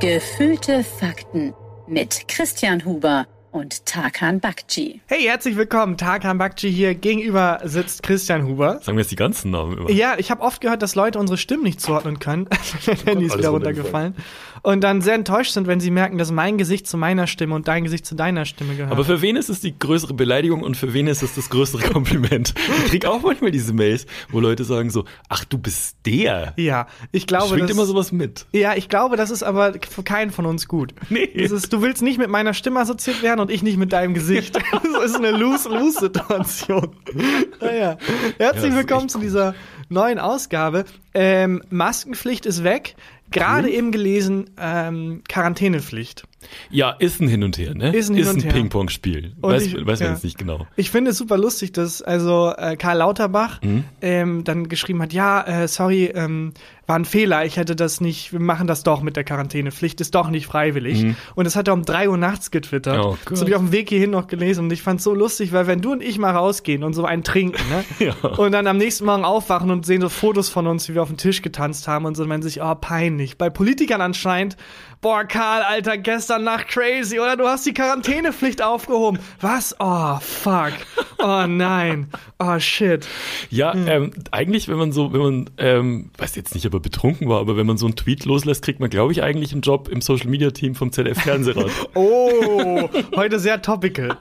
Gefühlte Fakten mit Christian Huber und Tarkan Bakci. Hey, herzlich willkommen. Tarkan Bakci hier. Gegenüber sitzt Christian Huber. Sagen wir jetzt die ganzen Namen immer. Ja, ich habe oft gehört, dass Leute unsere Stimmen nicht zuordnen können. Mein Handy ist wieder runtergefallen. Und dann sehr enttäuscht sind, wenn sie merken, dass mein Gesicht zu meiner Stimme und dein Gesicht zu deiner Stimme gehört. Aber für wen ist es die größere Beleidigung und für wen ist es das größere Kompliment? Ich krieg auch manchmal diese Mails, wo Leute sagen so, ach, du bist der. ja, ich glaube, Schwingt das, immer sowas mit. ja, ich glaube, das ist aber für keinen von uns gut. Nee. Ist, du willst nicht mit meiner Stimme assoziiert werden und ich nicht mit deinem Gesicht. Das ist eine Lose-Lose-Situation. Naja. Herzlich Ja, das willkommen zu dieser neuen Ausgabe. Ähm, Maskenpflicht ist weg. Gerade Cool. eben gelesen, ähm, Quarantänepflicht. Ja, ist ein Hin und Her, ne? Ist ein Hin und her. Ping-Pong-Spiel. Weiß, ich- weiß man ja. jetzt nicht genau. Ich finde es super lustig, dass also äh, Karl Lauterbach Mhm. ähm, dann geschrieben hat, ja, äh, sorry, ähm, war ein Fehler, ich hätte das nicht, wir machen das doch mit der Quarantänepflicht, ist doch nicht freiwillig. Und das hat er um drei Uhr nachts getwittert. Mhm. Oh das habe ich auf dem Weg hierhin noch gelesen und ich fand es so lustig, weil wenn du und ich mal rausgehen und so einen trinken, ne? Ja. Und dann am nächsten Morgen aufwachen und sehen so Fotos von uns, wie wir auf dem Tisch getanzt haben und so, dann meinen sich, oh, peinlich. Bei Politikern anscheinend, boah, Karl, Alter, gestern Nacht crazy, oder du hast die Quarantänepflicht aufgehoben. Was? Oh, fuck. Oh nein. Oh shit. Ja, Hm. ähm, eigentlich, wenn man so, wenn man, ähm, weiß jetzt nicht, ob er betrunken war, aber wenn man so einen Tweet loslässt, kriegt man, glaube ich, eigentlich einen Job im Social Media Team vom ZDF Fernsehrat. Oh, heute sehr topical.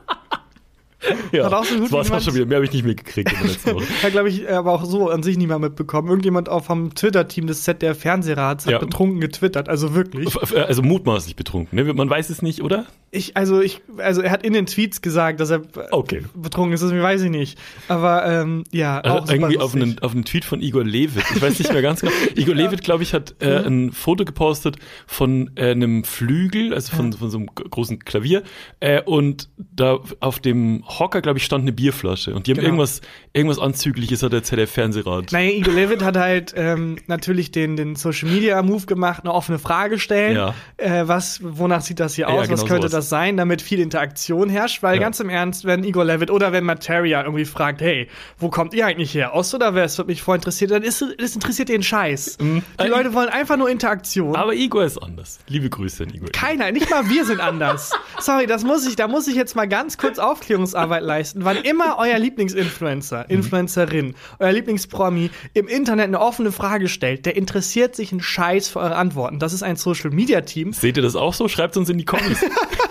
ja, Hat auch so gut das auch jemand- schon wieder. Mehr habe ich nicht mitgekriegt in der letzten Woche. Hat, glaube ich, aber auch so an sich niemand mitbekommen. Irgendjemand auch vom Twitter-Team des ZDF Fernsehrats hat Ja. betrunken getwittert. Also wirklich. Also mutmaßlich betrunken, ne? Man weiß es nicht, oder? Ich, also ich, also er hat in den Tweets gesagt, dass er Okay. betrunken ist. Das weiß ich nicht. Aber ähm, ja, auch Also super irgendwie auf einen, auf einen Tweet von Igor Levit. Ich weiß nicht mehr ganz genau. Igor Levit, glaube ich, hat äh, ein Foto gepostet von äh, einem Flügel, also von, von so einem großen Klavier. Äh, und da auf dem Hocker, glaube ich, stand eine Bierflasche. Und die haben Genau. irgendwas, irgendwas Anzügliches hat der ZDF-Fernsehrat. Naja, Igor Levit hat halt ähm, natürlich den, den Social Media Move gemacht, eine offene Frage stellen. Ja. Äh, was, wonach sieht das hier Ja, aus? was genau könnte sowas. das sein, damit viel Interaktion herrscht? Weil Ja. ganz im Ernst, wenn Igor Levit oder wenn Materia irgendwie fragt, hey, wo kommt ihr eigentlich her? Ost oder West? Wird mich voll interessiert, dann ist das interessiert den Scheiß. Die Äh, Leute wollen einfach nur Interaktion. Aber Igor ist anders. Liebe Grüße an Igor. keiner, nicht mal wir sind anders. Sorry, das muss ich, da muss ich jetzt mal ganz kurz Aufklärungsarbeit leisten. Wann immer euer Lieblingsinfluencer, Influencerin, euer Lieblingspromi im Internet eine offene Frage stellt, der interessiert sich einen Scheiß für eure Antworten. Das ist ein Social Media Team, Seht ihr das auch so? Schreibt uns in die Kommis.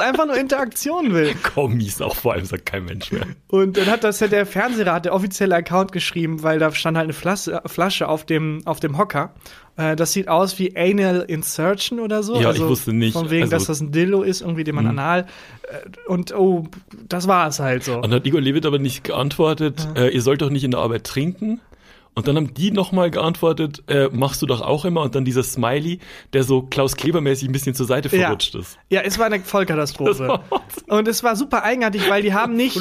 einfach nur Interaktion will. Kommis auch vor allem, sagt kein Mensch mehr. Und dann hat das ja der Fernsehrat, der offizielle Account geschrieben, weil da stand halt eine Flasche, Flasche auf dem, auf dem Hocker. Äh, das sieht aus wie Anal Insertion oder so. Ja, ich wusste nicht. Von wegen, Also- dass das ein Dildo ist, irgendwie, den man anal. Äh, und oh, das war es halt so. Und dann hat Igor Levit aber nicht geantwortet, äh, ihr sollt doch nicht in der Arbeit trinken. Und dann haben die nochmal geantwortet, äh, machst du doch auch immer. Und dann dieser Smiley, der so Klaus Kleber-mäßig ein bisschen zur Seite Ja. verrutscht ist. Ja, es war eine Vollkatastrophe. War und es war super eigenartig, weil die haben nicht,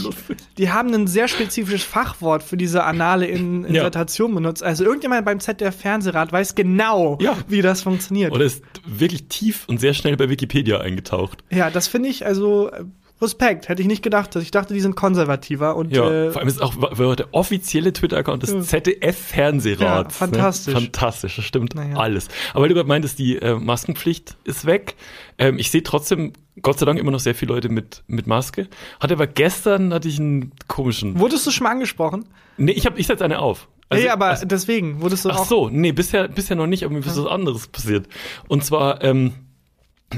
die haben ein sehr spezifisches Fachwort für diese anale In Ja. Insertion benutzt. Also irgendjemand beim ZDF Fernsehrat weiß genau, Ja. wie das funktioniert. Oder ist wirklich tief und sehr schnell bei Wikipedia eingetaucht. Ja, das finde ich also äh, Respekt. Hätte ich nicht gedacht. Ich dachte, die sind konservativer und Ja, äh, vor allem ist auch der offizielle Twitter-Account des Ja. ZDF-Fernsehrats. Ja, fantastisch. Ne? Fantastisch, das stimmt Naja. alles. Aber weil du gerade meintest, die äh, Maskenpflicht ist weg. Ähm, ich sehe trotzdem, Gott sei Dank, immer noch sehr viele Leute mit, mit Maske. Hatte aber gestern, hatte ich einen komischen... wurdest du schon mal angesprochen? Nee, ich, hab, ich setze eine auf. Also- nee, aber also- deswegen wurdest du Ach auch. so, nee, bisher, bisher noch nicht, aber mir ist was anderes passiert. Und zwar, ähm,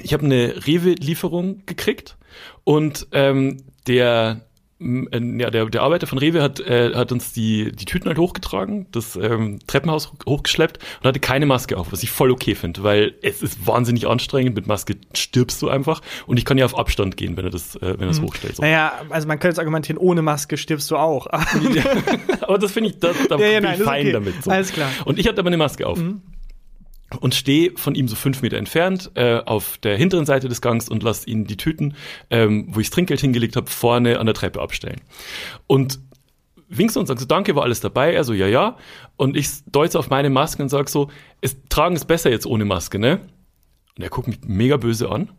ich habe eine Rewe-Lieferung gekriegt und ähm, der äh, ja, der, der Arbeiter von Rewe hat, äh, hat uns die, die Tüten halt hochgetragen, das ähm, Treppenhaus hochgeschleppt und hatte keine Maske auf, was ich voll okay finde, weil es ist wahnsinnig anstrengend, mit Maske stirbst du einfach und ich kann ja auf Abstand gehen, wenn er das, äh, wenn er das hochstellt. So. Naja, also man könnte jetzt argumentieren, ohne Maske stirbst du auch. Aber das finde ich, da, da Ja, ja, bin nein, ich das fein okay. damit. So. Alles klar. Mhm. Und ich hatte aber eine Maske auf. Und stehe von ihm so fünf Meter entfernt äh, auf der hinteren Seite des Gangs und lasse ihn die Tüten, ähm, wo ich das Trinkgeld hingelegt habe, vorne an der Treppe abstellen. Und winkst und sagst so, danke, war alles dabei? Er so, ja, ja. Und ich deute auf meine Maske und sag so, es, tragen ist besser jetzt ohne Maske, ne? Und er guckt mich mega böse an.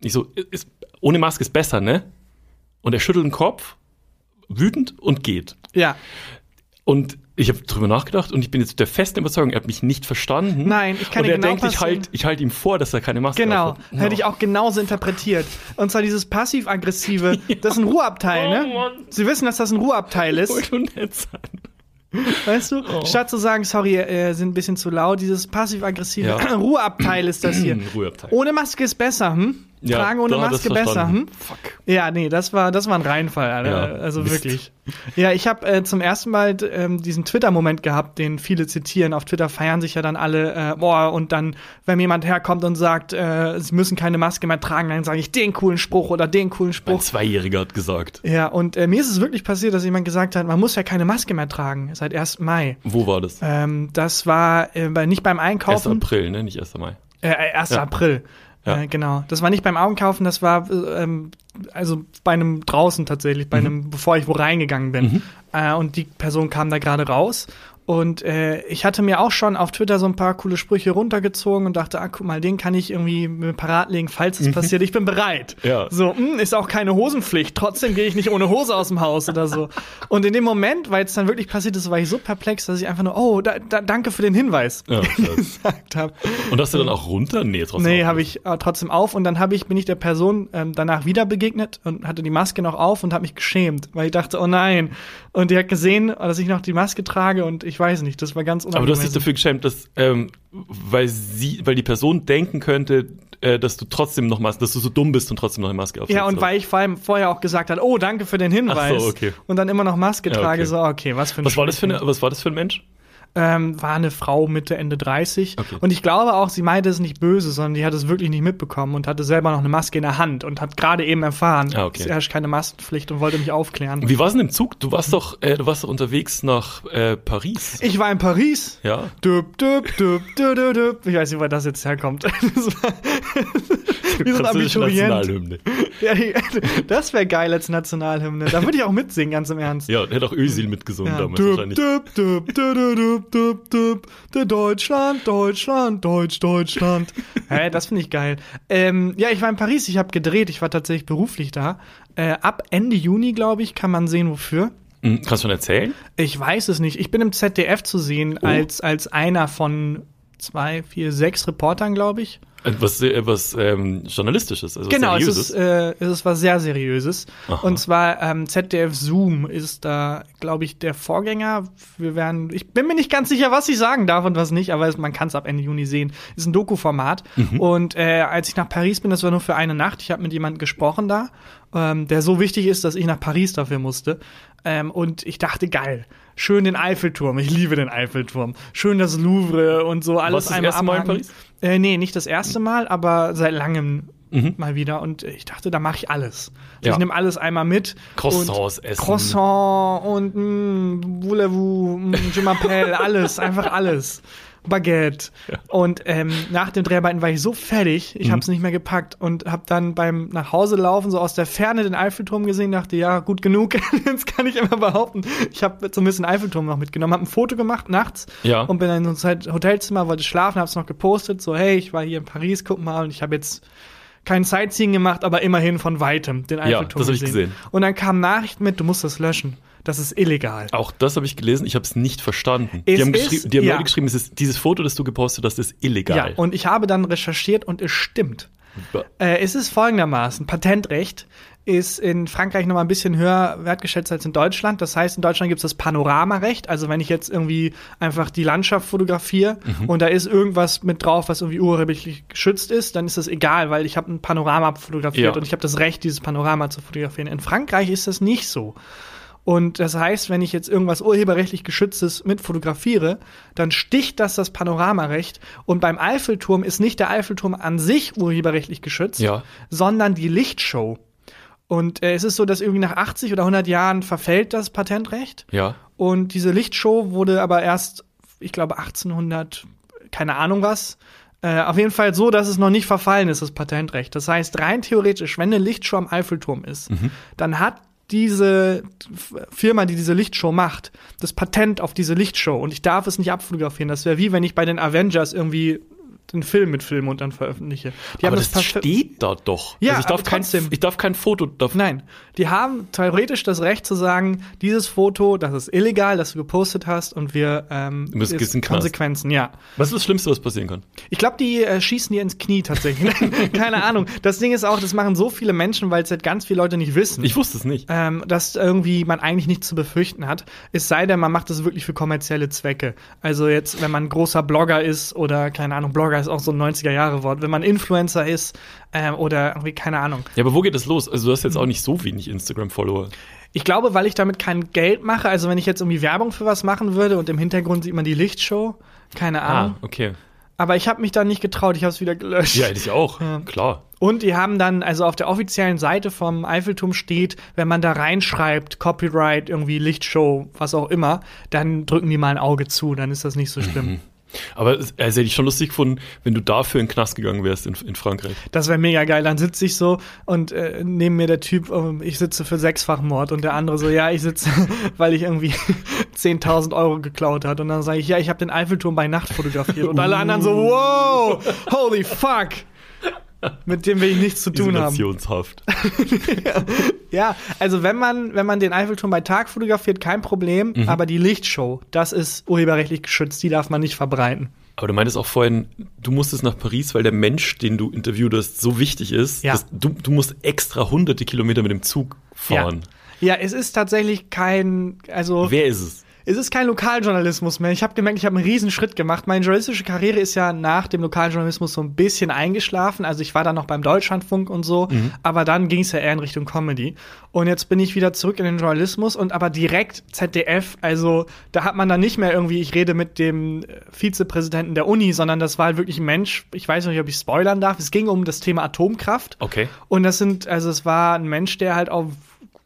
Ich so, ist, ohne Maske ist besser, ne? Und er schüttelt den Kopf, wütend und geht. Ja. Und ich habe drüber nachgedacht und ich bin jetzt der festen Überzeugung, er hat mich nicht verstanden. Nein, ich kann Und dir er genau denkt, ich passieren. halte ich halt ihm vor, dass er keine Maske Genau, aufhat. hätte ich auch genauso interpretiert. Und zwar dieses passiv-aggressive, das ist ein Ruheabteil, Oh ne? Mann. Sie wissen, dass das ein Ruheabteil ist, Wollte nur nett sein. weißt du? Oh. Statt zu sagen, sorry, äh, sind ein bisschen zu laut, dieses passiv-aggressive Ja. Ruheabteil ist das hier. Ruheabteil. Ohne Maske ist besser, hm? Ja, Tragen ohne Maske besser, hm? Fuck. Ja, nee, das war, das war ein Reinfall, Alter. Ja, also Mist. wirklich. Ja, ich habe äh, zum ersten Mal ähm, diesen Twitter-Moment gehabt, den viele zitieren. Auf Twitter feiern sich ja dann alle, äh, boah, und dann, wenn mir jemand herkommt und sagt, äh, sie müssen keine Maske mehr tragen, dann sage ich den coolen Spruch oder den coolen Ein Spruch. Zweijähriger hat gesagt. Ja, und äh, mir ist es wirklich passiert, dass jemand gesagt hat, man muss ja keine Maske mehr tragen, seit 1. Mai. Wo war das? Ähm, das war äh, nicht beim 1. Einkaufen. April, ne? Nicht 1. Mai. Äh, äh, 1. Ja. April. Ja. Äh, genau. Das war nicht beim Augenkaufen, das war äh, ähm, also bei einem draußen tatsächlich, bei einem, bevor ich wo reingegangen bin. Äh, und die Person kam da gerade raus. Und äh, ich hatte mir auch schon auf Twitter so ein paar coole Sprüche runtergezogen und dachte, ah, guck mal, den kann ich irgendwie mir parat legen, falls es passiert. Ich bin bereit. Ja. So, mh, ist auch keine Hosenpflicht. Trotzdem gehe ich nicht ohne Hose aus dem Haus oder so. Und in dem Moment, weil es dann wirklich passiert ist, war ich so perplex, dass ich einfach nur, oh, da, da, danke für den Hinweis Ja, gesagt habe. Und hast du dann auch runter? Nee, trotzdem. Nee, habe ich äh, trotzdem auf und dann habe ich bin ich der Person ähm, danach wieder begegnet und hatte die Maske noch auf und habe mich geschämt, weil ich dachte, oh nein. Und die hat gesehen, dass ich noch die Maske trage und ich weiß nicht, das war ganz Aber du hast dich dafür geschämt, dass, ähm, weil sie, weil die Person denken könnte, äh, dass du trotzdem noch Maske, dass du so dumm bist und trotzdem noch eine Maske aufsetzt. ja, und oder? weil ich vor allem vorher auch gesagt habe, oh, danke für den Hinweis. Ach so, okay. Und dann immer noch Maske Ja, trage, okay. so, okay, was für ein was war das für Schwachsinn. eine, was war das für ein Mensch? Ähm, war eine Frau Mitte, Ende 30. Okay. Und ich glaube auch, sie meinte es nicht böse, sondern die hat es wirklich nicht mitbekommen und hatte selber noch eine Maske in der Hand und hat gerade eben erfahren, Ah, okay. es herrscht keine Maskenpflicht und wollte mich aufklären. Wie war es denn im Zug? Du warst doch, äh, du warst doch unterwegs nach äh, Paris. Ich war in Paris. Ja. Düb, düb, düb, düb, düb, düb. Ich weiß nicht, wo das jetzt herkommt. Das war Wie so ein Abiturient. Nationalhymne. Ja, das wäre geil als Nationalhymne. Da würde ich auch mitsingen, ganz im Ernst. Ja, der hat auch Özil mitgesungen Ja. damals Düb, wahrscheinlich. düb, düb, düb, düb, düb, düb, düb, Deutschland, Deutschland, Deutsch, Deutschland. Hä, das finde ich geil. Ähm, ja, ich war in Paris, ich habe gedreht, ich war tatsächlich beruflich da. Äh, ab Ende Juni, glaube ich, kann man sehen, wofür. Hm, Kannst du schon erzählen? Ich weiß es nicht. Ich bin im ZDF zu sehen Oh. als, als einer von zwei, vier, sechs Reportern, glaube ich. Etwas, etwas ähm, Journalistisches, also Genau, es Seriöses. ist, äh, es ist was sehr Seriöses. Aha. Und zwar ähm, ZDF Zoom ist da, glaube ich, der Vorgänger. Wir werden, ich bin mir nicht ganz sicher, was ich sagen darf und was nicht, aber es, man kann es ab Ende Juni sehen. Ist ein Doku-Format. Mhm. Und äh, als ich nach Paris bin, das war nur für eine Nacht. Ich habe mit jemandem gesprochen da, ähm, der so wichtig ist, dass ich nach Paris dafür musste. Ähm, und ich dachte, geil. Schön den Eiffelturm. Ich liebe den Eiffelturm. Schön das Louvre und so alles Warst du das einmal erste Mal in. Paris? Äh, nee, nicht das erste Mal, aber seit langem Mhm. mal wieder. Und ich dachte, da mache ich alles. Also Ja. Ich nehme alles einmal mit. Croissants essen. Croissant und mh, Voulez-vous, mh, Je m'appelle, alles, einfach alles. Baguette. Und ähm, nach dem Dreharbeiten war ich so fertig, ich Mhm. habe es nicht mehr gepackt und habe dann beim nach Hause laufen so aus der Ferne den Eiffelturm gesehen, dachte, ja, gut genug, jetzt kann ich immer behaupten. Ich habe zumindest den Eiffelturm noch mitgenommen, habe ein Foto gemacht nachts Ja. und bin in so ein Hotelzimmer, wollte schlafen, habe es noch gepostet, so hey, ich war hier in Paris, guck mal, und ich habe jetzt kein Sightseeing gemacht, aber immerhin von weitem den Eiffelturm das hab ich gesehen. Und dann kam Nachricht mit, du musst das löschen. Das ist illegal. Auch das habe ich gelesen, ich habe es nicht verstanden. Es die haben, ist- geschrieben, die haben ja. Leute geschrieben, es ist, dieses Foto, das du gepostet hast, ist illegal. Ja, und ich habe dann recherchiert und es stimmt. Äh, es ist folgendermaßen: Patentrecht ist in Frankreich noch mal ein bisschen höher wertgeschätzt als in Deutschland. Das heißt, in Deutschland gibt es das Panoramarecht. Also wenn ich jetzt irgendwie einfach die Landschaft fotografiere und da ist irgendwas mit drauf, was irgendwie urheberrechtlich geschützt ist, dann ist das egal, weil ich habe ein Panorama fotografiert Ja. und ich habe das Recht, dieses Panorama zu fotografieren. In Frankreich ist das nicht so. Und das heißt, wenn ich jetzt irgendwas urheberrechtlich geschütztes mit fotografiere, dann sticht das das Panoramarecht. Und beim Eiffelturm ist nicht der Eiffelturm an sich urheberrechtlich geschützt, Ja. sondern die Lichtshow. Und äh, es ist so, dass irgendwie nach 80 oder 100 Jahren verfällt das Patentrecht. Ja. Und diese Lichtshow wurde aber erst, ich glaube, 1800, keine Ahnung was. Äh, auf jeden Fall so, dass es noch nicht verfallen ist, das Patentrecht. Das heißt, rein theoretisch, wenn eine Lichtshow am Eiffelturm ist, dann hat diese Firma, die diese Lichtshow macht, das Patent auf diese Lichtshow und ich darf es nicht abfotografieren. Das wäre wie wenn ich bei den Avengers irgendwie einen Film mit Filmen und dann veröffentliche. Die Aber das, das steht da doch. Ja, also ich darf, kein, trotzdem. ich darf kein Foto davon. Nein, die haben theoretisch das Recht zu sagen, dieses Foto, das ist illegal, das du gepostet hast und wir ähm, Du ist den. Konsequenzen, ja. Was ist das Schlimmste, was passieren kann? Ich glaube, die äh, schießen dir ins Knie tatsächlich. Keine Ahnung. Das Ding ist auch, das machen so viele Menschen, weil es halt ganz viele Leute nicht wissen. Ich wusste es nicht. ähm, dass irgendwie man eigentlich nichts zu befürchten hat. Es sei denn, man macht es wirklich für kommerzielle Zwecke. Also jetzt, wenn man ein großer Blogger ist oder, keine Ahnung, Blogger ist auch so ein 90er-Jahre-Wort, wenn man Influencer ist ähm, oder irgendwie, keine Ahnung. Ja, aber wo geht das los? Also du hast jetzt auch nicht so wenig Instagram-Follower. Ich glaube, weil ich damit kein Geld mache, also wenn ich jetzt irgendwie Werbung für was machen würde und im Hintergrund sieht man die Lichtshow, keine Ahnung. Ah, okay. Aber ich habe mich da nicht getraut, ich habe es wieder gelöscht. Ja, ich auch. Klar. Und die haben dann, also auf der offiziellen Seite vom Eiffelturm steht, wenn man da reinschreibt, Copyright, irgendwie Lichtshow, was auch immer, dann drücken die mal ein Auge zu, dann ist das nicht so schlimm. Aber es also hätte ich schon lustig gefunden, wenn du dafür in den Knast gegangen wärst in, in Frankreich. Das wäre mega geil. Dann sitze ich so und äh, neben mir der Typ, ähm, ich sitze für Sechsfachmord und der andere so, ja, ich sitze, weil ich irgendwie 10.000 Euro geklaut hat. Und dann sage ich, ja, ich habe den Eiffelturm bei Nacht fotografiert. Und alle anderen so, wow, holy fuck. Mit dem will ich nichts zu tun haben. Ja, also wenn man, wenn man den Eiffelturm bei Tag fotografiert, kein Problem, Mhm. aber die Lichtshow, das ist urheberrechtlich geschützt, die darf man nicht verbreiten. Aber du meintest auch vorhin, du musstest nach Paris, weil der Mensch, den du interviewt hast, so wichtig ist. Ja. dass du, du musst extra hunderte Kilometer mit dem Zug fahren. Ja, es ist tatsächlich kein, also Wer ist es? Es ist kein Lokaljournalismus mehr. Ich habe gemerkt, ich habe einen riesen Schritt gemacht. Meine journalistische Karriere ist ja nach dem Lokaljournalismus so ein bisschen eingeschlafen. Also ich war dann noch beim Deutschlandfunk und so, aber dann ging es ja eher in Richtung Comedy. Und jetzt bin ich wieder zurück in den Journalismus und aber direkt ZDF. Also da hat man dann nicht mehr irgendwie, ich rede mit dem äh, Vizepräsidenten der Uni, sondern das war halt wirklich ein Mensch. Ich weiß nicht, ob ich spoilern darf. Es ging um das Thema Atomkraft. Okay. Und das sind, also es war ein Mensch, der halt auf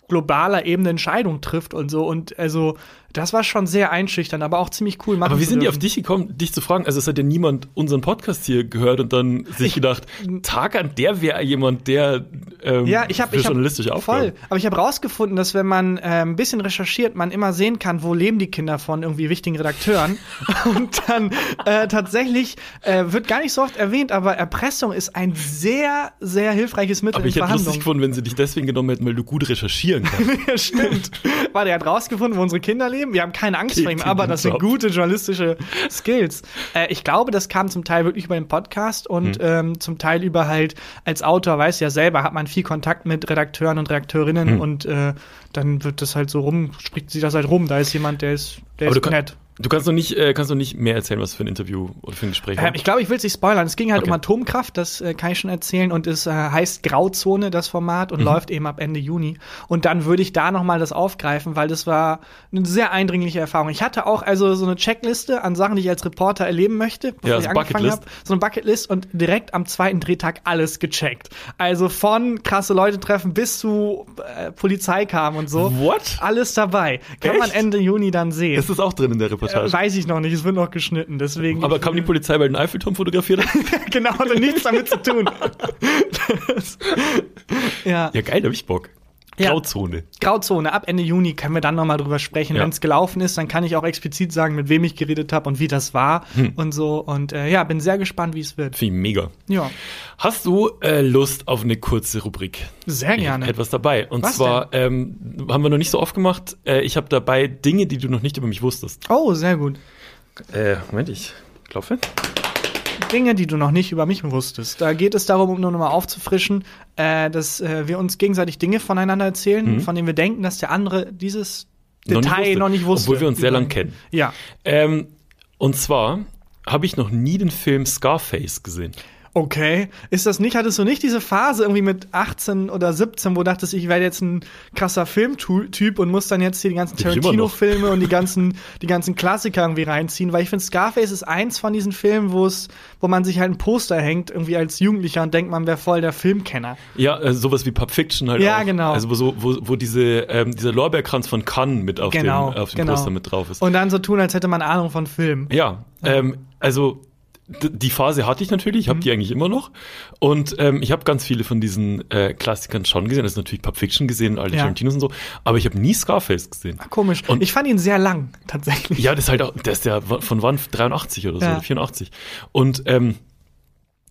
globaler Ebene Entscheidungen trifft und so. Und also, das war schon sehr einschüchternd, aber auch ziemlich cool. Aber wie sind die auf dich gekommen, dich zu fragen? Also es hat ja niemand unseren Podcast hier gehört und dann sich gedacht, Tag an der wäre jemand, der ähm, Ja, ich habe für ich hab, journalistische Aufgaben. voll. Aber ich habe rausgefunden, dass wenn man äh, ein bisschen recherchiert, man immer sehen kann, wo leben die Kinder von irgendwie wichtigen Redakteuren. Und dann äh, tatsächlich äh, wird gar nicht so oft erwähnt, aber Erpressung ist ein sehr, sehr hilfreiches Mittel Aber ich in hätte lustig gefunden, wenn sie dich deswegen genommen hätten, weil du gut recherchieren kannst. Ja, stimmt. Warte, er hat rausgefunden, wo unsere Kinder leben. Wir haben keine Angst vor ihm, aber das sind gute journalistische Skills. Äh, ich glaube, das kam zum Teil wirklich über den Podcast und Hm. ähm, zum Teil über halt, als Autor, weiß ja selber, hat man viel Kontakt mit Redakteuren und Redakteurinnen Hm. und äh, dann wird das halt so rum, spricht sich das halt rum. Da ist jemand, der ist, der Aber ist nett. Du kannst doch nicht, äh, kannst doch nicht mehr erzählen, was für ein Interview oder für ein Gespräch war. Ähm, ich glaube, ich will es nicht spoilern. Es ging halt Okay. um Atomkraft, das äh, kann ich schon erzählen. Und es äh, heißt Grauzone, das Format, Mhm. und läuft eben ab Ende Juni. Und dann würde ich da nochmal das aufgreifen, weil das war eine sehr eindringliche Erfahrung. Ich hatte auch also so eine Checkliste an Sachen, die ich als Reporter erleben möchte, bevor Ja, ich so angefangen habe. So eine Bucketlist und direkt am zweiten Drehtag alles gecheckt. Also von krasse Leute treffen bis zu äh, Polizei kam und so. What? Alles dabei. Kann man Echt? Ende Juni dann sehen. Ist das auch drin in der Äh, Reportage? weiß ich noch nicht, es wird noch geschnitten, deswegen. Aber kam die Polizei, weil den Eiffelturm fotografiert hat? genau, hatte nichts damit zu tun. Ja. ja, geil, da hab ich Bock. Ja. Grauzone. Grauzone, ab Ende Juni können wir dann nochmal drüber sprechen. Ja. Wenn es gelaufen ist, dann kann ich auch explizit sagen, mit wem ich geredet habe und wie das war Hm. und so. Und äh, ja, bin sehr gespannt, wie es wird. Finde ich mega. Ja, Hast du äh, Lust auf eine kurze Rubrik? sehr Ich gerne. hab etwas dabei. Und Was zwar ähm, haben wir noch nicht so oft gemacht. Äh, ich habe dabei Dinge, die du noch nicht über mich wusstest. Oh, sehr gut. Äh, Moment, ich klopfe. Dinge, die du noch nicht über mich wusstest. Da geht es darum, um nur nochmal aufzufrischen, äh, dass äh, wir uns gegenseitig Dinge voneinander erzählen, von denen wir denken, dass der andere dieses Noch nicht Detail wusste. noch nicht wusste. Obwohl wir uns sehr Über- lang kennen. Ja. Ähm, und zwar habe ich noch nie den Film Scarface gesehen. Okay. Ist das nicht, hattest du nicht diese Phase irgendwie mit 18 oder 17, wo du dachtest, ich werde jetzt ein krasser Filmtyp und muss dann jetzt hier die ganzen. Tarantino-Filme und die ganzen, die ganzen Klassiker irgendwie reinziehen? Weil ich finde, Scarface ist eins von diesen Filmen, wo es, wo man sich halt ein Poster hängt, irgendwie als Jugendlicher und denkt, man wäre voll der Filmkenner. Ja, äh, sowas wie Pulp Fiction halt Ja, auch. genau. Also wo, wo, wo diese, ähm, dieser Lorbeerkranz von Cannes mit auf Genau, dem, auf dem genau. Poster mit drauf ist. Und dann so tun, als hätte man Ahnung von Filmen. Ja, ähm, also die Phase hatte ich natürlich, Mhm. ich habe die eigentlich immer noch. Und ähm, ich habe ganz viele von diesen äh, Klassikern schon gesehen. Also natürlich Pulp Fiction gesehen, alle Ja. Tarantinos und so. Aber ich habe nie Scarface gesehen. Komisch. Und- ich fand ihn sehr lang, tatsächlich. Ja, das ist halt auch, der ist ja von wann? 83 oder so, Ja. oder 84. Und ähm,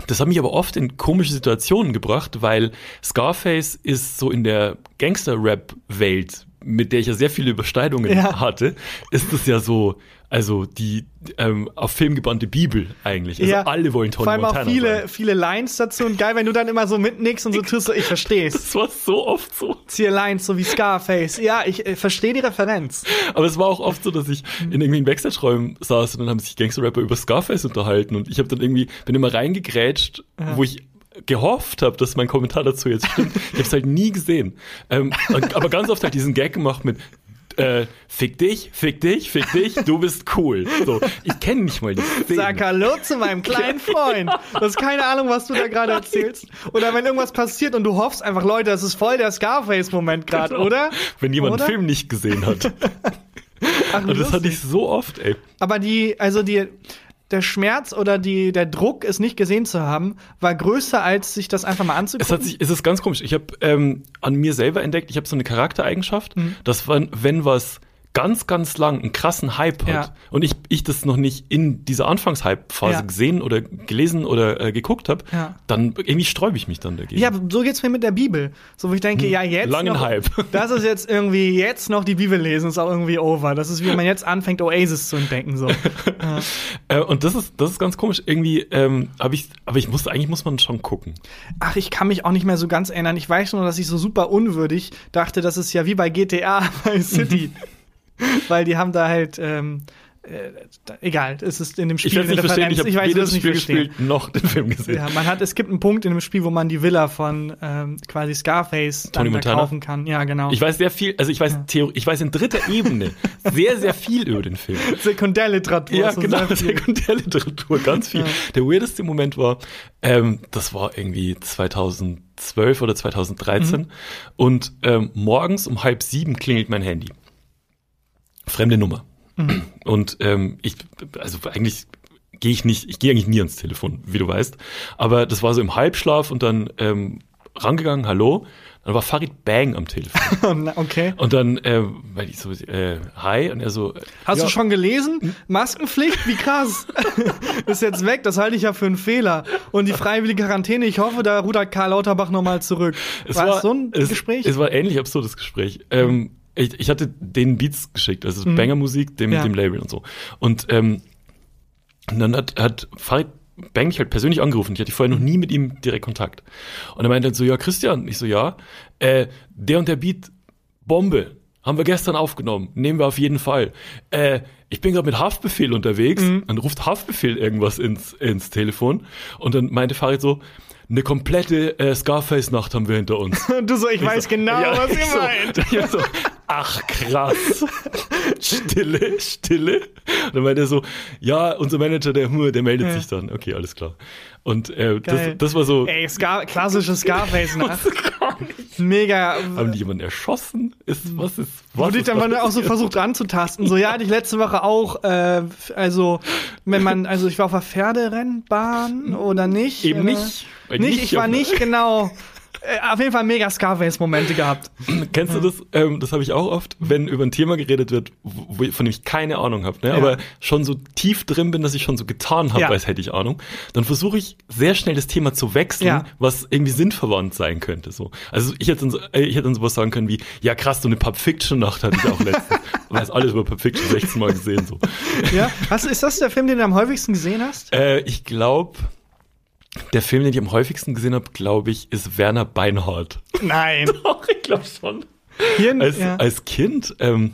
Das hat mich aber oft in komische Situationen gebracht, weil Scarface ist so in der Gangster-Rap-Welt, mit der ich ja sehr viele Überschneidungen Ja. hatte, ist das ja so, also die ähm, auf Film gebannte Bibel eigentlich. Also alle wollen Tony Vor allem Montana auch viele, sein. viele Lines dazu und geil, wenn du dann immer so mitnickst und so tust, so, ich versteh's. Das war so oft so. Ziehe Lines, so wie Scarface. Ja, ich äh, verstehe die Referenz. Aber es war auch oft so, dass ich in irgendwelchen Backstage-Räumen saß und dann haben sich Gangster-Rapper über Scarface unterhalten und ich habe dann irgendwie, bin immer reingegrätscht, wo ich gehofft habe, dass mein Kommentar dazu jetzt stimmt. Ich habe es halt nie gesehen. Ähm, aber ganz oft halt diesen Gag gemacht mit äh, Fick dich, fick dich, fick dich, du bist cool. So, ich kenne nicht mal die Szenen. Sag Hallo zu meinem kleinen Freund. Du hast keine Ahnung, was du da gerade erzählst. Oder wenn irgendwas passiert und du hoffst einfach, Leute, das ist voll der Scarface-Moment gerade, oder? Wenn jemand Oder? einen Film nicht gesehen hat. Ach, Und das hatte ich so oft, ey. Aber die, also die, der Schmerz oder die, der Druck, es nicht gesehen zu haben, war größer, als sich das einfach mal anzugucken. Es hat sich, es ist ganz komisch. Ich habe ähm, an mir selber entdeckt, ich habe so eine Charaktereigenschaft, Mhm. dass wenn, wenn was ganz, ganz lang einen krassen Hype hat Ja. und ich, ich das noch nicht in dieser Anfangshype-Phase Ja. gesehen oder gelesen oder äh, geguckt habe, Ja. dann irgendwie sträube ich mich dann dagegen. ja, aber so geht's mir mit der Bibel. So, wo ich denke, ja, jetzt. Langen noch, Hype. Das ist jetzt irgendwie, jetzt noch die Bibel lesen, ist auch irgendwie over. Das ist wie wenn man jetzt anfängt, Oasis zu entdecken, so. Äh, und das ist, das ist ganz komisch. Irgendwie ähm, habe ich, aber ich musste, eigentlich muss man schon gucken. Ach, ich kann mich auch nicht mehr so ganz erinnern. Ich weiß nur, dass ich so super unwürdig dachte, das ist ja wie bei GTA bei City. Weil die haben da halt, ähm, äh, da, egal, es ist in dem Spiel Ich nicht verstehen, ich ich weiß, weder das nicht Spiel verstehen. gespielt noch den Film gesehen. Ja, man hat, es gibt einen Punkt in dem Spiel, wo man die Villa von ähm, quasi Scarface dann Tony da Montana? kaufen kann. Ja, genau. Ich weiß sehr viel, also ich weiß Theorie, ich weiß in dritter Ebene sehr, sehr viel über den Film. Sekundärliteratur. Ja, genau. Sekundärliteratur, ganz viel. Ja. Der weirdeste Moment war, ähm, das war irgendwie 2012 oder 2013 Mhm. und ähm, morgens um halb sieben klingelt mein Handy. Fremde Nummer. Mhm. Und ähm, ich, also eigentlich gehe ich nicht, ich gehe eigentlich nie ans Telefon, wie du weißt. Aber das war so im Halbschlaf und dann ähm, rangegangen, hallo. Dann war Farid Bang am Telefon. Okay. Und dann, äh, weil ich so, äh, hi, und er so, Hast ja, du schon gelesen? Maskenpflicht? Wie krass. ist jetzt weg, das halte ich ja für einen Fehler. Und die freiwillige Quarantäne, ich hoffe, da rudert Karl Lauterbach nochmal zurück. Es war, war es so ein es, Gespräch? Es war ähnlich absurdes Gespräch. Ähm, ich, ich hatte den Beats geschickt, also Mhm. Banger-Musik, dem, Ja. dem Label und so. Und, ähm, und dann hat, hat Farid Bang mich halt persönlich angerufen. Ich hatte vorher noch nie mit ihm direkt Kontakt. Und er meinte dann so, ja, Christian. Ich so, ja, äh, der und der Beat, Bombe. Haben wir gestern aufgenommen. Nehmen wir auf jeden Fall. Äh, ich bin gerade mit Haftbefehl unterwegs. Mhm. Dann ruft Haftbefehl irgendwas ins, ins Telefon. Und dann meinte Farid so, eine komplette äh, Scarface-Nacht haben wir hinter uns. Und du so, ich weiß genau, Ja, was ich ihr so, meint. Ich so, ach krass. Stille, Stille. Und dann meinte er so, ja, unser Manager, der, hm, der meldet Ja. sich dann. Okay, alles klar. Und äh, das, das war so, Ey, Scar klassische Scarface-Nacht. Mega. haben die jemanden erschossen? Ist, was ist, was ist dann mal auch so versucht ranzutasten. So, ja, hatte ich letzte Woche auch, äh, also, wenn man, also ich war auf der Pferderennbahn oder nicht? Eben oder? nicht. Nicht, ich war nicht, genau. Äh, auf jeden Fall mega Scarface-Momente gehabt. Kennst du das? Ähm, das habe ich auch oft, wenn über ein Thema geredet wird, wo, von dem ich keine Ahnung habe, ne? Ja. aber schon so tief drin bin, dass ich schon so getan habe, Ja. als hätte ich Ahnung, dann versuche ich sehr schnell das Thema zu wechseln, Ja. was irgendwie sinnverwandt sein könnte. So. Also ich hätte, dann so, äh, ich hätte dann sowas sagen können wie, ja krass, so eine Pulp Fiction Nacht hatte ich auch letztens. Weiß alles über Pulp Fiction 16 Mal gesehen. So. Ja? Du- ist das der Film, den du am häufigsten gesehen hast? Äh, ich glaube, der Film, den ich am häufigsten gesehen habe, glaube ich, ist Werner Beinhardt. Nein. Doch, ich glaube schon. Hier, als, ja. als Kind, ähm,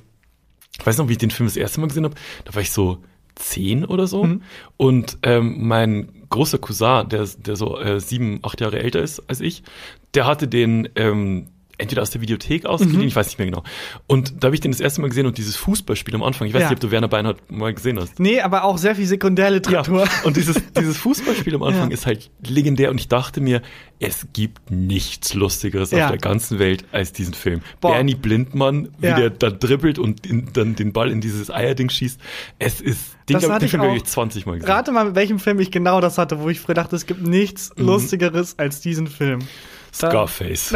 ich weiß noch, wie ich den Film das erste Mal gesehen habe, da war ich so zehn oder so. Mhm. Und ähm, mein großer Cousin, der, der so äh, sieben, acht Jahre älter ist als ich, der hatte den ähm, entweder aus der Videothek ausgeliehen, Mhm. ich weiß nicht mehr genau. Und da habe ich den das erste Mal gesehen und dieses Fußballspiel am Anfang, ich weiß Ja. nicht, ob du Werner Beinhardt mal gesehen hast. Nee, aber auch sehr viel Sekundärliteratur. Und dieses, dieses Fußballspiel am Anfang Ja. ist halt legendär und ich dachte mir, es gibt nichts Lustigeres Ja. auf der ganzen Welt als diesen Film. Boah. Bernie Blindmann, wie Ja. der da dribbelt und in, dann den Ball in dieses Eierding schießt. Es ist, den, Das glaub, hatte den ich Film habe ich 20 Mal gesehen. Rate mal, mit welchem Film ich genau das hatte, wo ich früher dachte, es gibt nichts Mhm. Lustigeres als diesen Film. Scarface.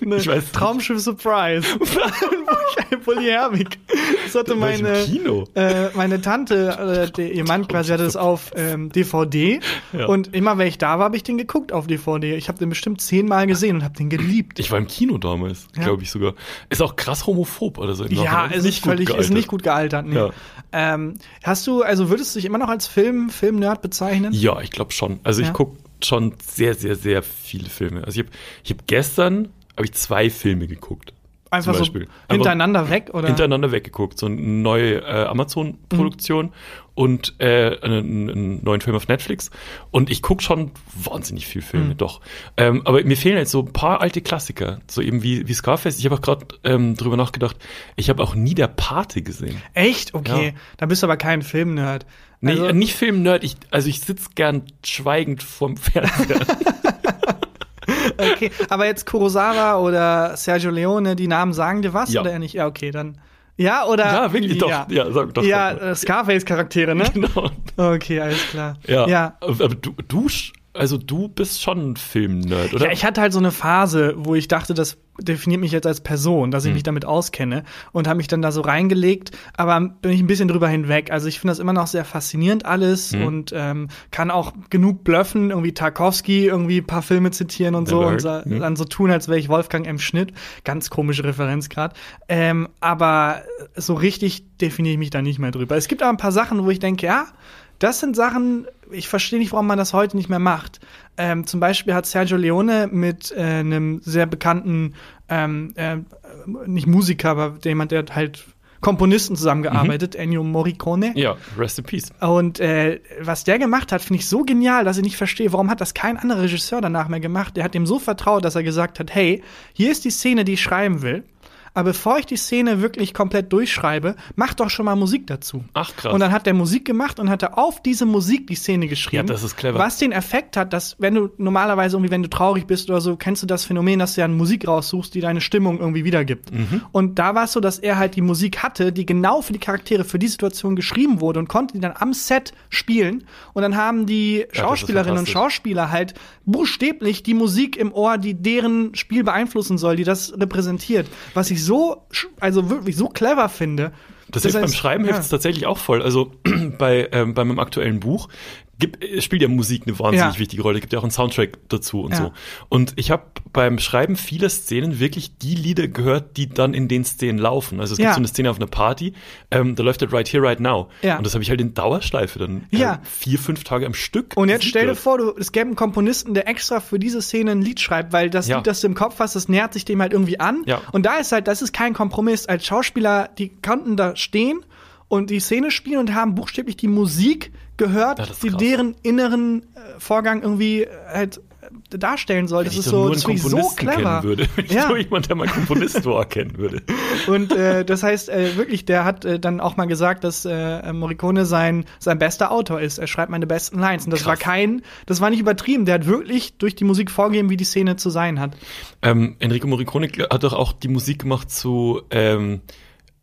Ne, Ich weiß nicht. Traumschiff Surprise. Bully Herbig. Das hatte Da war ich im meine, Kino. äh, meine Tante, äh, ihr Mann quasi hatte es auf ähm, DVD. Ja. Und immer, wenn ich da war, habe ich den geguckt auf DVD. Ich habe den bestimmt zehnmal gesehen und habe den geliebt. Ich war im Kino damals, Ja. glaube ich sogar. Ist auch krass homophob oder so. in Ja, ist völlig, ist gealtert. nicht gut gealtert. Nee. Ja. Ähm, hast du, also würdest du dich immer noch als Film, Film-Nerd bezeichnen? Ja, ich glaube schon. Also ich gucke schon sehr, sehr, sehr viele Filme. Also ich habe ich hab gestern hab ich zwei Filme geguckt. Einfach zum so hintereinander weg oder? Hintereinander weggeguckt. So eine neue äh, Amazon-Produktion Mhm. und äh, einen, einen neuen Film auf Netflix. Und ich gucke schon wahnsinnig viel Filme, Mhm. doch. Ähm, aber mir fehlen jetzt so ein paar alte Klassiker. So eben wie, wie Scarface. Ich habe auch gerade ähm, drüber nachgedacht, ich habe auch nie der Pate gesehen. Echt? Okay. Ja. Da bist du aber kein Film-Nerd. Nee, Also- äh, nicht Film-Nerd. Ich, also ich sitz gern schweigend vorm Fernseher. Okay, aber jetzt Kurosawa oder Sergio Leone, die Namen sagen dir was Ja. oder eher nicht? Ja, okay, dann. Ja, oder? Ja, wirklich, doch. Ja, Ja, sag doch, Ja, äh, Scarface-Charaktere, ne? genau. Okay, alles klar. Ja. Ja. Aber du, du, also du bist schon ein Film-Nerd, oder? Ja, ich hatte halt so eine Phase, wo ich dachte, das definiert mich jetzt als Person, dass ich mich damit auskenne und habe mich dann da so reingelegt, aber bin ich ein bisschen drüber hinweg. Also ich finde das immer noch sehr faszinierend alles und ähm, kann auch genug blöffen, irgendwie Tarkovsky irgendwie ein paar Filme zitieren und so und sa- Mhm. dann so tun, als wäre ich Wolfgang M. Schnitt. Ganz komische Referenz gerade. Ähm, aber so richtig definiere ich mich da nicht mehr drüber. Es gibt aber ein paar Sachen, wo ich denke, ja, das sind Sachen, ich verstehe nicht, warum man das heute nicht mehr macht. Ähm, zum Beispiel hat Sergio Leone mit äh, einem sehr bekannten, ähm, äh, nicht Musiker, aber jemand, der halt Komponisten zusammengearbeitet, Ennio Morricone. ja, rest in peace. Und äh, was der gemacht hat, finde ich so genial, dass ich nicht verstehe, warum hat das kein anderer Regisseur danach mehr gemacht. Der hat dem so vertraut, dass er gesagt hat, hey, hier ist die Szene, die ich schreiben will. Aber bevor ich die Szene wirklich komplett durchschreibe, mach doch schon mal Musik dazu. Ach, krass. Und dann hat der Musik gemacht und hatte auf diese Musik die Szene geschrieben. Ja, das ist clever. Was den Effekt hat, dass wenn du normalerweise irgendwie, wenn du traurig bist oder so, kennst du das Phänomen, dass du ja eine Musik raussuchst, die deine Stimmung irgendwie wiedergibt. Mhm. Und da war es so, dass er halt die Musik hatte, die genau für die Charaktere, für die Situation geschrieben wurde und konnte die dann am Set spielen. Und dann haben die Schauspielerinnen und fantastisch. Schauspieler halt buchstäblich die Musik im Ohr, die deren Spiel beeinflussen soll, die das repräsentiert. Was ich so, sch- also wirklich so clever finde. Das beim heißt, Schreiben ja. hilft es tatsächlich auch voll. Also bei, ähm, bei meinem aktuellen Buch gibt, es spielt ja Musik eine wahnsinnig Ja. wichtige Rolle. Gibt ja auch einen Soundtrack dazu und Ja. so. Und ich habe beim Schreiben vieler Szenen wirklich die Lieder gehört, die dann in den Szenen laufen. Also es gibt Ja. so eine Szene auf einer Party, ähm, da läuft halt Right Here, Right Now. Ja. Und das habe ich halt in Dauerschleife dann äh, vier, fünf Tage am Stück. Und jetzt stell dir vor, du, es gäbe einen Komponisten, der extra für diese Szene ein Lied schreibt, weil das. Lied, das du im Kopf hast, das nähert sich dem halt irgendwie an. Ja. Und da ist halt, das ist kein Kompromiss. Als Schauspieler, die konnten da stehen und die Szene spielen und haben buchstäblich die Musik gehört, das ist die krass. deren inneren äh, Vorgang irgendwie äh, halt äh, darstellen soll. Das Wenn ist ich doch so, nur das ich so clever. würde. Wenn ich Ja. nur jemand, der mal Komponist war, kennen würde. Und äh, das heißt äh, wirklich, der hat dann auch mal gesagt, dass Morricone sein sein bester Autor ist. Er schreibt meine besten Lines und das Krass. war kein, das war nicht übertrieben. Der hat wirklich durch die Musik vorgegeben, wie die Szene zu sein hat. Ähm, Enrico Morricone hat doch auch die Musik gemacht zu ähm,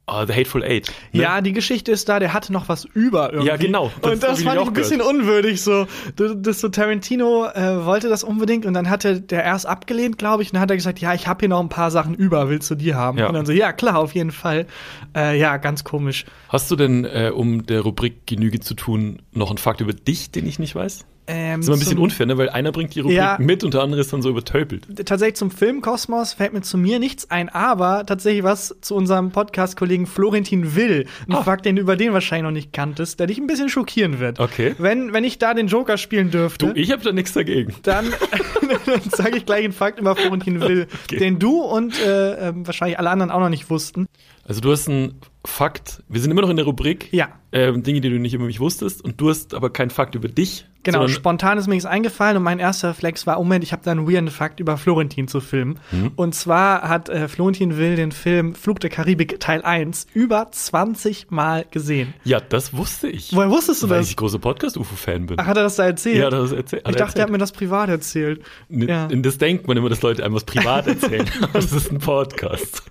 ah, The Hateful Eight. ne? Ja, die Geschichte ist da, der hatte noch was über irgendwie. Ja, genau. Das und das fand ich ein bisschen unwürdig. So, das, das so Tarantino äh, wollte das unbedingt und dann hatte der erst abgelehnt, glaube ich, und dann hat er gesagt, ja, ich habe hier noch ein paar Sachen über, willst du die haben? Ja. Und dann so, ja, klar, auf jeden Fall. Äh, ja, ganz komisch. Hast du denn, äh, um der Rubrik Genüge zu tun, noch einen Fakt über dich, den ich nicht weiß? Ähm, ist immer ein bisschen unfair, ne? weil einer bringt die Rubrik Ja. mit und der andere ist dann so übertölpelt. tatsächlich zum Filmkosmos fällt mir zu mir nichts ein, aber tatsächlich was zu unserem Podcast-Kollegen Florentin Will. Ein Ah. Fakt, den du über den wahrscheinlich noch nicht kanntest, der dich ein bisschen schockieren wird. Okay. Wenn, wenn ich da den Joker spielen dürfte, Du, ich habe da nichts dagegen. dann, dann sage ich gleich einen Fakt über Florentin Will, Okay. den du und äh, ähm, wahrscheinlich alle anderen auch noch nicht wussten. Also du hast einen Fakt, wir sind immer noch in der Rubrik, Ja. ähm, Dinge, die du nicht über mich wusstest und du hast aber keinen Fakt über dich. Genau, spontan ist mir nichts eingefallen und mein erster Reflex war, oh Moment, ich habe da einen weirden Fakt über Florentin zu filmen. Mhm. Und zwar hat äh, Florentin Will den Film Flug der Karibik Teil 1 über 20 Mal gesehen. Ja, das wusste ich. Woher wusstest du weil das? ich großer Podcast-UFO-Fan bin. Ach, hat er das da erzählt? ja, das erzähl, hat ich er dachte, er hat erzählt. mir das privat erzählt. N- ja. Das denkt man immer, dass Leute einem was privat erzählen. Das ist ein Podcast.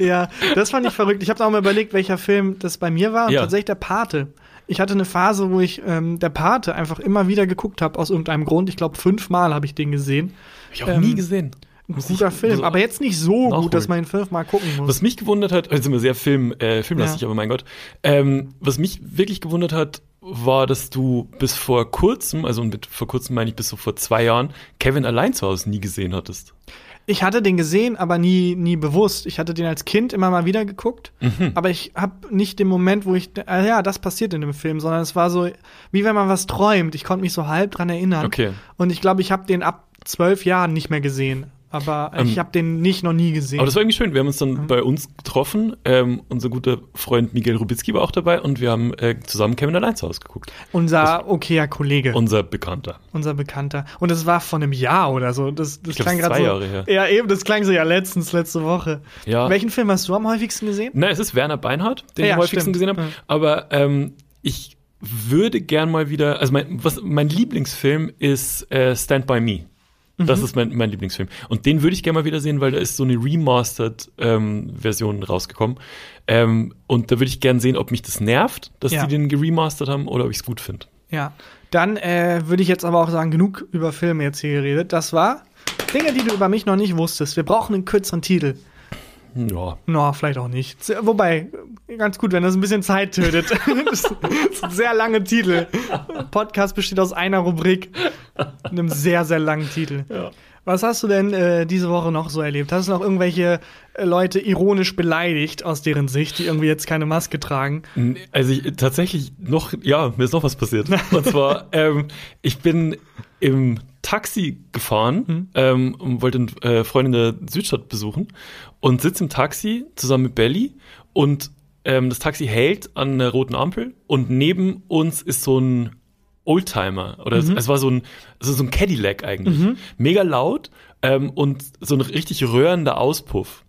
ja, das fand ich verrückt. Ich habe auch mal überlegt, welcher Film das bei mir war. Und Ja. tatsächlich der Pate. Ich hatte eine Phase, wo ich ähm, der Pate einfach immer wieder geguckt habe, aus irgendeinem Grund. Ich glaube, fünfmal habe ich den gesehen. Hab ich auch Ähm, nie gesehen. ein guter ich- Film. muss- Aber jetzt nicht so nachholen. gut, dass man ihn fünfmal gucken muss. Was mich gewundert hat, also sind wir sehr Film, äh, filmlastig, Ja. aber mein Gott. Ähm, was mich wirklich gewundert hat, war, dass du bis vor kurzem, also mit vor kurzem meine ich bis so vor zwei Jahren, Kevin allein zu Hause nie gesehen hattest. Ich hatte den gesehen, aber nie, nie bewusst. Ich hatte den als Kind immer mal wieder geguckt, Mhm. aber ich habe nicht den Moment, wo ich, ah ja, das passiert in dem Film, sondern es war so, wie wenn man was träumt. Ich konnte mich so halb dran erinnern. Okay. Und ich glaube, ich habe den ab zwölf Jahren nicht mehr gesehen. Aber Ähm, ich habe den nicht noch nie gesehen. Aber das war irgendwie schön. Wir haben uns dann bei uns getroffen. Ähm, unser guter Freund Miguel Rubitzky war auch dabei und wir haben äh, zusammen Kevin allein zu Hause geguckt. unser okayer Kollege, Unser Bekannter. unser Bekannter. Und es war von einem Jahr oder so. Das, das Ich glaub, klang gerade so. Jahre her. Ja, eben, das klang so ja letztens, letzte Woche. Ja. Welchen Film hast du am häufigsten gesehen? Na, es ist Werner Beinhardt, den Ja, ich am häufigsten stimmt. gesehen habe. Ja. Aber ähm, ich würde gern mal wieder, also mein, was, mein Lieblingsfilm ist äh, Stand By Me. Das Mhm. ist mein, mein Lieblingsfilm. Und den würde ich gerne mal wieder sehen, weil da ist so eine remastered ähm, Version rausgekommen. Ähm, und da würde ich gern sehen, ob mich das nervt, dass Ja. die den geremastert haben oder ob ich es gut finde. Ja. Dann äh, würde ich jetzt aber auch sagen, genug über Filme jetzt hier geredet. Das war Dinge, die du über mich noch nicht wusstest. Wir brauchen einen kürzeren Titel. Ja. No, vielleicht auch nicht. Wobei, ganz gut, wenn das ein bisschen Zeit tötet. das ist ein sehr lange Titel. Podcast besteht aus einer Rubrik. Einem sehr, sehr langen Titel. Ja. Was hast du denn äh, diese Woche noch so erlebt? Hast du noch irgendwelche äh, Leute ironisch beleidigt aus deren Sicht, die irgendwie jetzt keine Maske tragen? Also ich, tatsächlich noch, ja, mir ist noch was passiert. Und zwar, ähm, ich bin im Taxi gefahren ähm, und wollte eine äh, Freundin der Südstadt besuchen und sitze im Taxi zusammen mit Belly und ähm, das Taxi hält an einer roten Ampel und neben uns ist so ein Oldtimer oder es, es war so ein, also so ein Cadillac eigentlich. Mega laut ähm, und so ein richtig röhrender Auspuff.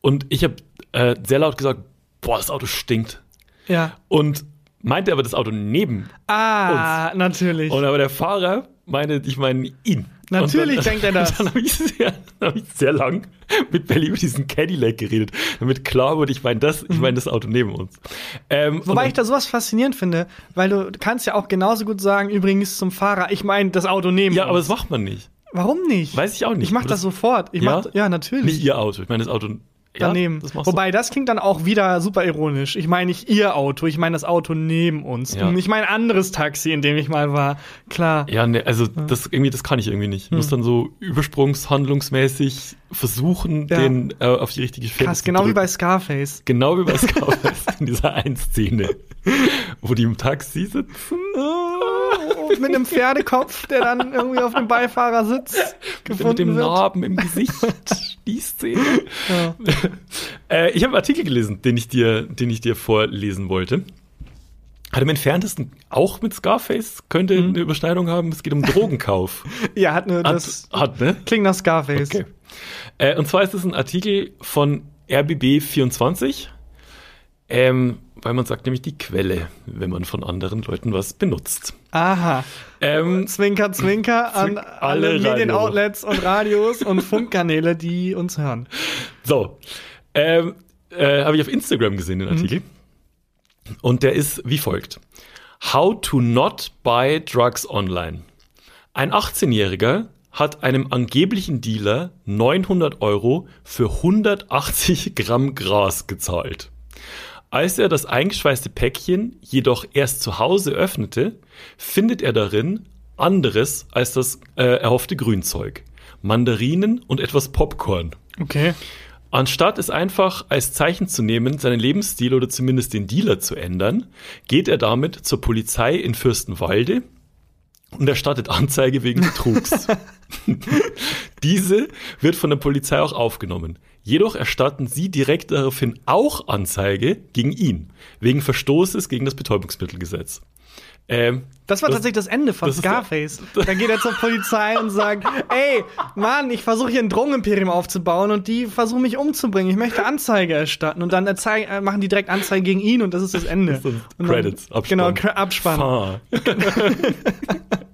Und ich habe äh, sehr laut gesagt, boah, das Auto stinkt. Ja. Und meinte aber das Auto neben. Ah, natürlich. Und aber der Fahrer meinte, ich meine ihn. Natürlich dann, denkt er das. Dann habe ich, sehr, dann hab ich sehr lang mit Belly über diesen Cadillac geredet, damit klar wurde, ich meine das, ich meine das Auto neben uns. Ähm, Wobei dann- ich da sowas faszinierend finde, weil du kannst ja auch genauso gut sagen, übrigens zum Fahrer, ich meine das Auto neben ja, aber uns. das macht man nicht. Warum nicht? Weiß ich auch nicht. Ich mach Aber das sofort. Ich Ja? mach, ja, natürlich. Nicht ihr Auto. Ich meine das Auto ja, daneben. Das machst Wobei, das klingt dann auch wieder super ironisch. Ich meine nicht ihr Auto, ich meine das Auto neben uns. Ja. Ich meine ein anderes Taxi, in dem ich mal war. Klar. Ja, ne, also das irgendwie, das kann ich irgendwie nicht. Ich Hm. muss dann so übersprungshandlungsmäßig versuchen, Ja. den äh, auf die richtige Fährte Krass, zu genau wie drücken. bei Scarface. Genau wie bei Scarface in dieser einen Szene, wo die im Taxi sitzen. Mit einem Pferdekopf, der dann irgendwie auf dem Beifahrer sitzt, mit gefunden dem wird. Narben im Gesicht. Die Szene. Ja. Äh, ich habe einen Artikel gelesen, den ich dir, den ich dir vorlesen wollte. Hat im entferntesten auch mit Scarface, könnte Mhm. eine Überschneidung haben. Es geht um Drogenkauf. ja, hat nur Hat, das. hat ne? Klingt nach Scarface. Okay. Äh, und zwar ist es ein Artikel von RBB24, ähm, weil man sagt nämlich die Quelle, wenn man von anderen Leuten was benutzt. Aha. Ähm, Zwinker, zwinker an alle, alle Medienoutlets und Radios und Funkkanäle, die uns hören. so, ähm, äh, habe ich auf Instagram gesehen, Mhm. den Artikel. Und der ist wie folgt. How to not buy drugs online. Ein 18-Jähriger hat einem angeblichen Dealer 900 Euro für 180 Gramm Gras gezahlt. Als er das eingeschweißte Päckchen jedoch erst zu Hause öffnete, findet er darin anderes als das äh, erhoffte Grünzeug. Mandarinen und etwas Popcorn. Okay. Anstatt es einfach als Zeichen zu nehmen, seinen Lebensstil oder zumindest den Dealer zu ändern, geht er damit zur Polizei in Fürstenwalde und erstattet Anzeige wegen Betrugs. Diese wird von der Polizei auch aufgenommen. Jedoch erstatten sie direkt daraufhin auch Anzeige gegen ihn, wegen Verstoßes gegen das Betäubungsmittelgesetz. Ähm, Das war Das- tatsächlich das Ende von das ist Scarface. Da geht er zur Polizei und sagt, ey, Mann, ich versuche hier ein Drogenimperium aufzubauen und die versuchen mich umzubringen. Ich möchte Anzeige erstatten. Und dann äh, machen die direkt Anzeige gegen ihn und das ist das Ende. Und dann- Credits, Abspann. Genau, Abspann.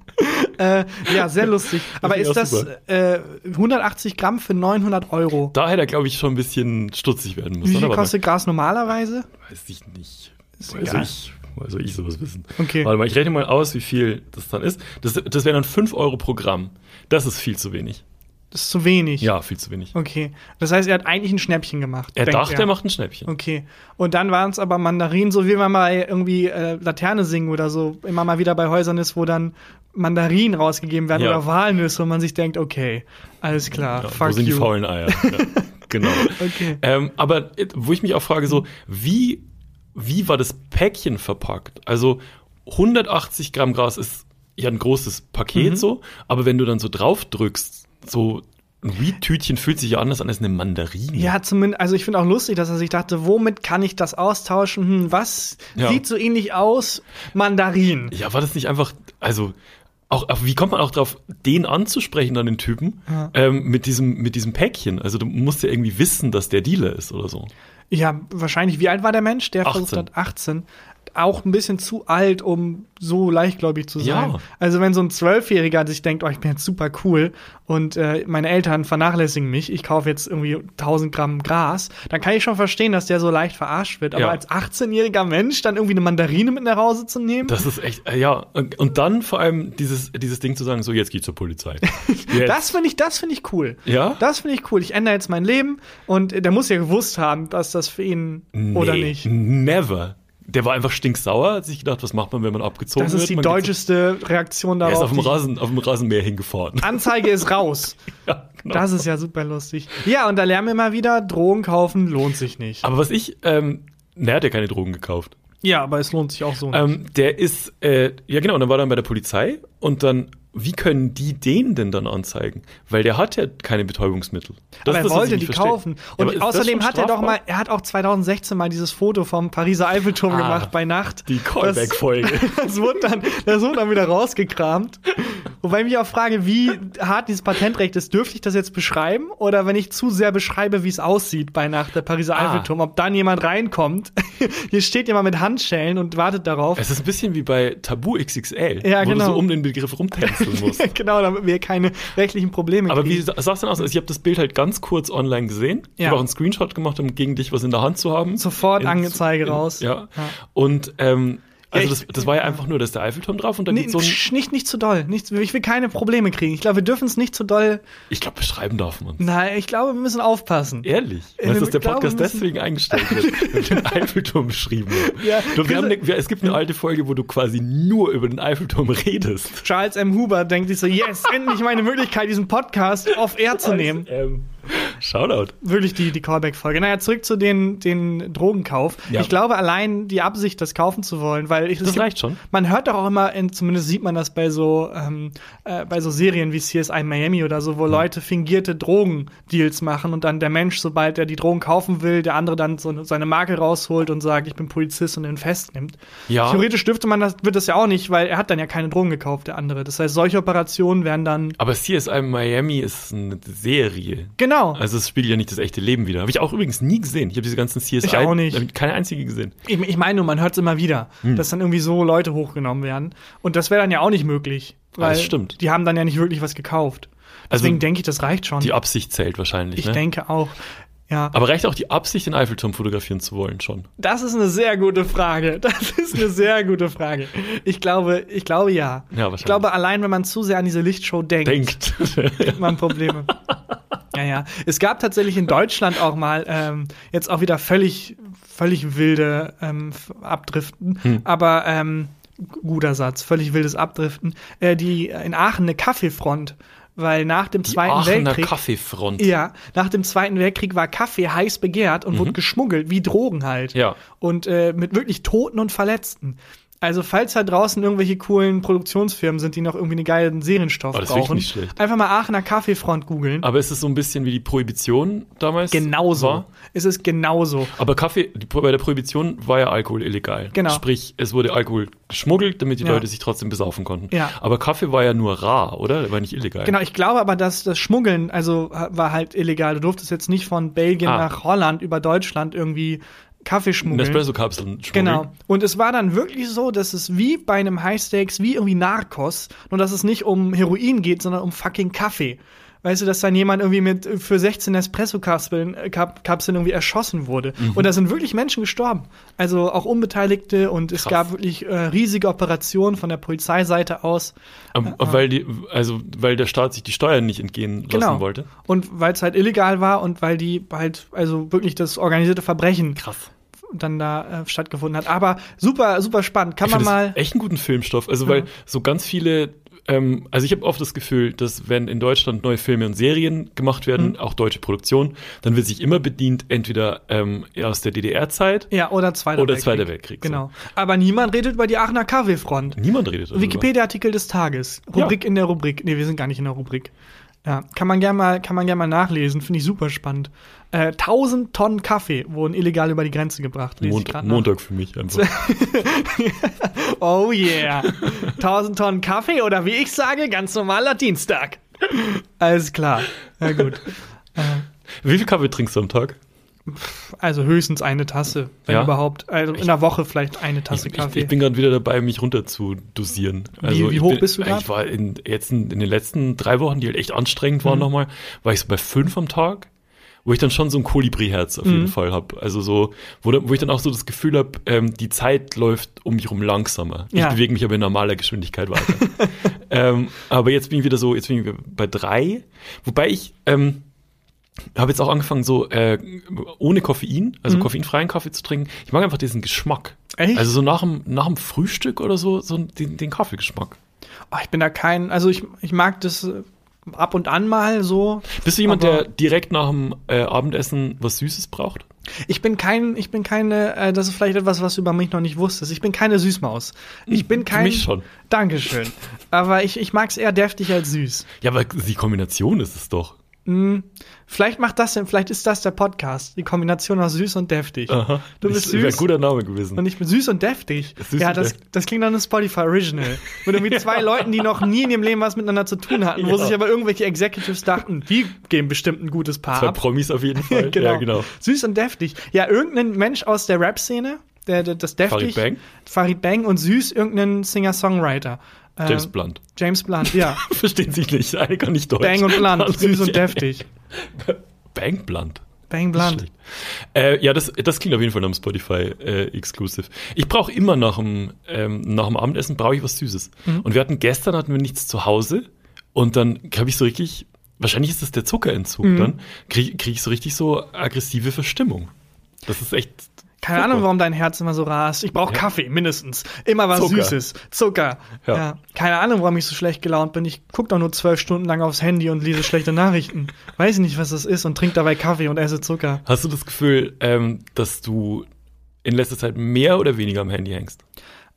Äh, ja, sehr lustig. Aber ist das äh, 180 Gramm für 900 Euro? Da hätte er, glaube ich, schon ein bisschen stutzig werden müssen. Wie viel kostet Gras normalerweise? Weiß ich nicht. Ist Weiß egal. ich. Soll ich sowas wissen? Okay. Warte mal, ich rechne mal aus, wie viel das dann ist. Das, das wären dann 5 Euro pro Gramm. Das ist viel zu wenig. Das ist zu wenig. Ja, viel zu wenig. Okay. Das heißt, er hat eigentlich ein Schnäppchen gemacht. Er dachte, er macht ein Schnäppchen. Okay. Und dann waren es aber Mandarinen, so wie man mal irgendwie äh, Laterne singen oder so, immer mal wieder bei Häusern ist, wo dann Mandarinen rausgegeben werden Ja. oder Walnüsse und man sich denkt, okay, alles klar, Ja, fuck wo sind you. die faulen Eier? ja, genau. Okay. Ähm, aber äh, wo ich mich auch frage, so, wie, wie war das Päckchen verpackt? Also 180 Gramm Gras ist ja ein großes Paket Mhm. so, aber wenn du dann so drauf drückst, so ein Weed-Tütchen fühlt sich ja anders an als eine Mandarine. Ja, zumindest, also ich finde auch lustig, dass er sich dachte, womit kann ich das austauschen? Hm, was Ja. sieht so ähnlich aus? Mandarin. Ja, war das nicht einfach, also auch, wie kommt man auch drauf, den anzusprechen dann den Typen Ja. ähm, mit diesem mit diesem Päckchen? Also du musst ja irgendwie wissen, dass der Dealer ist oder so. Ja, wahrscheinlich. Wie alt war der Mensch? Der 18. versucht hat 18. Auch ein bisschen zu alt, um so leichtgläubig zu sein. Ja. Also wenn so ein Zwölfjähriger sich denkt, oh, ich bin jetzt super cool und äh, meine Eltern vernachlässigen mich, ich kaufe jetzt irgendwie 1000 Gramm Gras, dann kann ich schon verstehen, dass der so leicht verarscht wird. Aber Ja. als 18-jähriger Mensch dann irgendwie eine Mandarine mit nach Hause zu nehmen, Das ist echt, äh, ja. Und, und dann vor allem dieses, dieses Ding zu sagen, so jetzt geh zur Polizei. Das finde ich, das finde ich cool. Ja? Das finde ich cool. Ich ändere jetzt mein Leben und der muss ja gewusst haben, dass das für ihn oder Nee, nicht. Never. Der war einfach stinksauer, hat sich gedacht, was macht man, wenn man abgezogen Das wird? ist die Man deutscheste Reaktion Er darauf. ist auf dem, Rasen, auf dem Rasenmäher hingefahren. Anzeige ist raus. ja, genau. Das ist ja super lustig. Ja, und da lernen wir mal wieder, Drogen kaufen lohnt sich nicht. Aber was ich, ähm, na, er hat ja keine Drogen gekauft. Ja, aber es lohnt sich auch so. nicht. Ähm, der ist, äh, ja genau, und dann war er dann bei der Polizei und dann, wie können die den denn dann anzeigen? Weil der hat ja keine Betäubungsmittel. Das aber er wollte die verstehe. kaufen. Ja, Und das außerdem hat er doch mal, er hat auch 2016 mal dieses Foto vom Pariser Eiffelturm Ah, gemacht bei Nacht. Die Callback-Folge. Das, das, wurde dann, das wurde dann wieder rausgekramt. Wobei ich mich auch frage, wie hart dieses Patentrecht ist. Dürfte ich das jetzt beschreiben? Oder wenn ich zu sehr beschreibe, wie es aussieht bei Nacht, der Pariser Ah. Eiffelturm, ob dann jemand reinkommt? Hier steht jemand mit Handschellen und wartet darauf. Es ist ein bisschen wie bei Tabu XXL, Ja, wo genau. du so um den Begriff rumtänzeln musst. genau, damit wir keine rechtlichen Probleme Aber wie kriegen. sa- sah es denn aus? Also ich habe das Bild halt ganz kurz online gesehen. Ich Ja. habe auch einen Screenshot gemacht, um gegen dich was in der Hand zu haben. Sofort In- Angezeige in- raus. Ja. Ja. Und ähm, also Ja, ich- das, das war ja einfach nur, dass der Eiffelturm drauf und dann Nee, so ein, nicht, nicht zu doll. Nicht, ich will keine Probleme kriegen. Ich glaube, wir dürfen es nicht zu doll. ich glaube, beschreiben darf man. Nein, ich glaube, wir müssen aufpassen. Ehrlich? Weißt du, dass der Podcast müssen- deswegen eingestellt wird, weil den Eiffelturm beschrieben wird. Ja, du, wir eine, wir, es gibt eine alte Folge, wo du quasi nur über den Eiffelturm redest. Charles M. Huber denkt sich so, yes, endlich meine Möglichkeit, diesen Podcast auf Air zu nehmen. Ähm, Shoutout. Wirklich die, die Callback-Folge. Naja, zurück zu den, den Drogenkauf. Ja. Ich glaube, allein die Absicht, das kaufen zu wollen, weil ich, Das reicht schon. Man hört doch auch immer, in, zumindest sieht man das bei so, ähm, äh, bei so Serien wie CSI Miami oder so, wo Hm. Leute fingierte Drogendeals machen und dann der Mensch, sobald er die Drogen kaufen will, der andere dann so seine Marke rausholt und sagt, ich bin Polizist und ihn festnimmt. Ja. Theoretisch dürfte man das, wird das ja auch nicht, weil er hat dann ja keine Drogen gekauft, der andere. Das heißt, solche Operationen werden dann, Aber CSI Miami ist eine Serie. genau. Also es spiegelt ja nicht das echte Leben wieder. Habe ich auch übrigens nie gesehen. Ich habe diese ganzen CSI Ich auch nicht. keine einzige gesehen. Ich, ich meine nur, man hört es immer wieder, Hm. dass dann irgendwie so Leute hochgenommen werden. Und das wäre dann ja auch nicht möglich. Ah, Weil das stimmt. Die haben dann ja nicht wirklich was gekauft. Also Deswegen denke ich, das reicht schon. Die Absicht zählt wahrscheinlich. ich ne? denke auch. Ja, Aber reicht auch die Absicht, den Eiffelturm fotografieren zu wollen schon? das ist eine sehr gute Frage. Das ist eine sehr gute Frage. Ich glaube, ich glaube ja. Ja, wahrscheinlich. Ich glaube, allein wenn man zu sehr an diese Lichtshow denkt, Denkt. kriegt man Probleme. Ja, ja. Es gab tatsächlich in Deutschland auch mal ähm, jetzt auch wieder völlig, völlig wilde ähm, Abdriften, Hm. aber ähm, guter Satz, völlig wildes Abdriften. Äh, die in Aachen eine Kaffeefront, weil nach dem Die Zweiten Aachener Weltkrieg Kaffeefront. ja, nach dem Zweiten Weltkrieg war Kaffee heiß begehrt und wurde geschmuggelt, wie Drogen halt. Mhm. Ja. Und äh, mit wirklich Toten und Verletzten. Also, falls da draußen irgendwelche coolen Produktionsfirmen sind, die noch irgendwie einen geilen Serienstoff Oh, das brauchen, nicht schlecht. einfach mal Aachener Kaffeefront googeln. Aber ist es so ein bisschen wie die Prohibition damals? Genauso. War? Es ist genauso. Aber Kaffee, die, bei der Prohibition war ja Alkohol illegal. Genau. Sprich, es wurde Alkohol geschmuggelt, damit die Ja. Leute sich trotzdem besaufen konnten. Ja. Aber Kaffee war ja nur rar, oder? Der war nicht illegal. Genau, ich glaube aber, dass das Schmuggeln, also war halt illegal. Du durftest jetzt nicht von Belgien Ah. nach Holland über Deutschland irgendwie Kaffee schmuggeln. Nespresso-Kapseln schmuggeln. Genau. Und es war dann wirklich so, dass es wie bei einem High Stakes, wie irgendwie Narcos, nur dass es nicht um Heroin geht, sondern um fucking Kaffee. Weißt du, dass dann jemand irgendwie mit für 16 Espresso-Kapseln äh, Kap Kapseln irgendwie erschossen wurde. Mhm. Und da sind wirklich Menschen gestorben. Also auch Unbeteiligte und es Krass. gab wirklich äh, riesige Operationen von der Polizeiseite aus. Ähm, weil die, also weil der Staat sich die Steuern nicht entgehen lassen Genau. wollte. Und weil es halt illegal war und weil die halt, also wirklich das organisierte Verbrechen Krass. dann da äh, stattgefunden hat. Aber super, super spannend. Kann ich man mal. echt einen guten Filmstoff. Also, weil so ganz viele, ähm, also ich habe oft das Gefühl, dass wenn in Deutschland neue Filme und Serien gemacht werden, Mhm. auch deutsche Produktionen, dann wird sich immer bedient, entweder ähm, aus der DDR-Zeit Ja, oder Zweiter oder Weltkrieg. Zweiter Weltkrieg. so. Genau. Aber niemand redet über die Aachener Kaffeefront. Niemand redet darüber. Wikipedia-Artikel des Tages. Ja. Rubrik in der Rubrik. Nee, wir sind gar nicht in der Rubrik. Ja, kann man gerne mal, kann man gern mal nachlesen. Finde ich super spannend. Äh, 1000 Tonnen Kaffee wurden illegal über die Grenze gebracht. Ich Montag, für mich einfach. Oh yeah. 1000 Tonnen Kaffee oder wie ich sage, ganz normaler Dienstag. Alles klar. Na gut. Wie viel Kaffee trinkst du am Tag? Also höchstens eine Tasse, wenn Ja? überhaupt. Also in der Woche vielleicht eine Tasse Ich, Kaffee. ich, ich bin gerade wieder dabei, mich runter zu dosieren. Also wie ich hoch bin, bist du grad? Ich war in, jetzt in, in den letzten drei Wochen, die halt echt anstrengend waren Mhm. nochmal, war ich so bei fünf am Tag, wo ich dann schon so ein Kolibri-Herz auf Mhm. jeden Fall habe. Also so, wo, da- wo ich dann auch so das Gefühl habe, ähm, die Zeit läuft um mich rum langsamer. Ja. Ich bewege mich aber in normaler Geschwindigkeit weiter. ähm, aber jetzt bin ich wieder so, jetzt bin ich wieder bei drei, wobei ich ähm, habe jetzt auch angefangen, so äh, ohne Koffein, also Mhm. koffeinfreien Kaffee zu trinken. Ich mag einfach diesen Geschmack. Echt? Also so nach dem, nach dem Frühstück oder so, so den, den Kaffeegeschmack. Oh, ich bin da kein, also ich, ich mag das äh, ab und an mal so. Bist du jemand, der direkt nach dem äh, Abendessen was Süßes braucht? Ich bin kein, ich bin keine, äh, das ist vielleicht etwas, was du über mich noch nicht wusstest. Ich bin keine Süßmaus. Ich bin kein. mich schon. Dankeschön. Aber ich, ich mag es eher deftig als süß. Ja, aber die Kombination ist es doch. Vielleicht macht das denn, vielleicht ist das der Podcast. Die Kombination aus süß und deftig. Aha. Du bist Das wäre ein süß. guter Name gewesen. Und ich bin süß und deftig. Süß ja, und das, das klingt nach einem Spotify Original. Mit irgendwie zwei Leuten, die noch nie in ihrem Leben was miteinander zu tun hatten, wo Ja. sich aber irgendwelche Executives dachten, die geben bestimmt ein gutes Paar Zwei ab. Promis auf jeden Fall. Ja, genau. Süß und deftig. Ja, irgendein Mensch aus der Rap-Szene, der, der das deftig. Farid Bang? Farid Bang und süß irgendein Singer-Songwriter. Äh, James Blunt. James Blunt, ja. Verstehen sich nicht. Eine kann nicht Deutsch. Bang und Blunt, süß und deftig. Bang Blunt. Bang Blunt. Äh, ja, das, das klingt auf jeden Fall nach einem Spotify äh, Exclusive. Ich brauche immer nach dem, ähm, nach dem Abendessen brauche ich was Süßes. Mhm. Und wir hatten gestern hatten wir nichts zu Hause und dann habe ich so richtig, wahrscheinlich ist das der Zuckerentzug, Mhm. dann kriege krieg ich so richtig so aggressive Verstimmung. Das ist echt. Keine. Ahnung, warum dein Herz immer so rast. Ich brauche Ja. Kaffee, mindestens. Immer was Zucker. Süßes. Zucker. Ja. Ja. Keine Ahnung, warum ich so schlecht gelaunt bin. Ich gucke doch nur zwölf Stunden lang aufs Handy und lese schlechte Nachrichten. Weiß nicht, was das ist und trinke dabei Kaffee und esse Zucker. Hast du das Gefühl, ähm, dass du in letzter Zeit mehr oder weniger am Handy hängst?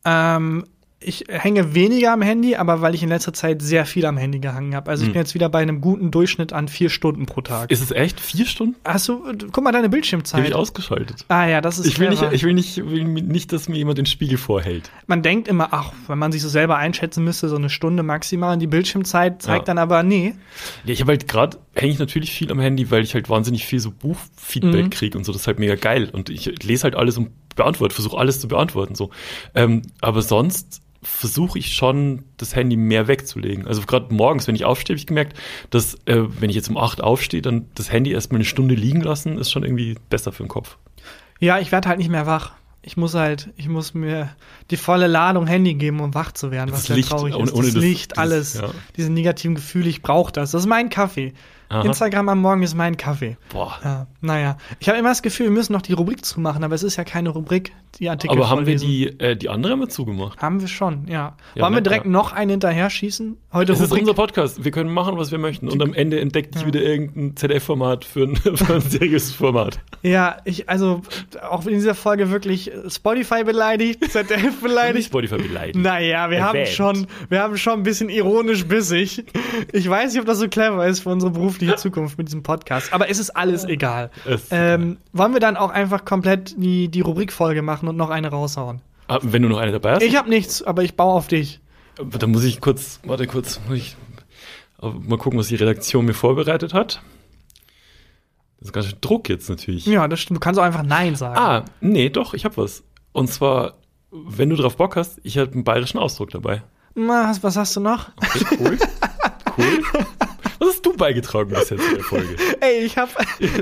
Ähm, ich hänge weniger am Handy, aber weil ich in letzter Zeit sehr viel am Handy gehangen habe. Also ich Hm. bin jetzt wieder bei einem guten Durchschnitt an vier Stunden pro Tag. Ist es echt? Vier Stunden? Hast du, guck mal deine Die habe Bildschirmzeit. ich ausgeschaltet. ah ja, das ist Ich will, nicht, ich, will nicht, will nicht, dass mir jemand den Spiegel vorhält. Man denkt immer, ach, wenn man sich so selber einschätzen müsste, so eine Stunde maximal. Und die Bildschirmzeit zeigt Ja. dann aber, nee. Ja, ich habe halt gerade, hänge ich natürlich viel am Handy, weil ich halt wahnsinnig viel so Buchfeedback Mhm. kriege und so, das ist halt mega geil. Und ich lese halt alles und beantworte, versuche alles zu beantworten. so. Ähm, aber sonst versuche ich schon, das Handy mehr wegzulegen. Also gerade morgens, wenn ich aufstehe, habe ich gemerkt, dass, äh, wenn ich jetzt um acht aufstehe, dann das Handy erstmal eine Stunde liegen lassen, ist schon irgendwie besser für den Kopf. Ja, ich werde halt nicht mehr wach. Ich muss halt, ich muss mir die volle Ladung Handy geben, um wach zu werden, was Das sehr Licht, traurig ohne- ist. ohne das das- Licht, dieses- alles, ja. diese negativen Gefühle, ich brauche das. Das ist mein Kaffee. Aha. Instagram am Morgen ist mein Kaffee. Boah. Ja, naja. Ich habe immer das Gefühl, wir müssen noch die Rubrik zumachen, aber es ist ja keine Rubrik, die Artikel Aber haben wir die, äh, die andere mal zugemacht? Haben wir schon, ja. Ja, Wollen wir direkt Ja. noch einen hinterher schießen? Heute Das ist unser Podcast. Wir können machen, was wir möchten. Und am Ende entdeckt sich wieder irgendein ZDF-Format für ein, für ein seriöses Format. Ja, ich, also, auch in dieser Folge wirklich Spotify beleidigt, ZDF beleidigt. Spotify beleidigt. Naja, wir haben schon, wir haben schon ein bisschen ironisch bissig. Ich weiß nicht, ob das so clever ist für unsere berufliche Zukunft mit diesem Podcast, aber es ist alles egal. Ist Ähm, wollen wir dann auch einfach komplett die, die Rubrikfolge machen und noch eine raushauen? Ah, wenn du noch eine dabei hast, Ich habe nichts, aber ich baue auf dich. dann muss ich kurz, warte kurz, muss ich äh, mal gucken, was die Redaktion mir vorbereitet hat. Das ist ganz schön Druck jetzt natürlich. Ja, das stimmt. Du kannst auch einfach Nein sagen. Ah, nee, doch, ich habe was. Und zwar, wenn du drauf Bock hast, ich habe einen bayerischen Ausdruck dabei. Na, was, was hast du noch? Okay, cool. Was hast du beigetragen bisher zu der Folge. Ey, ich habe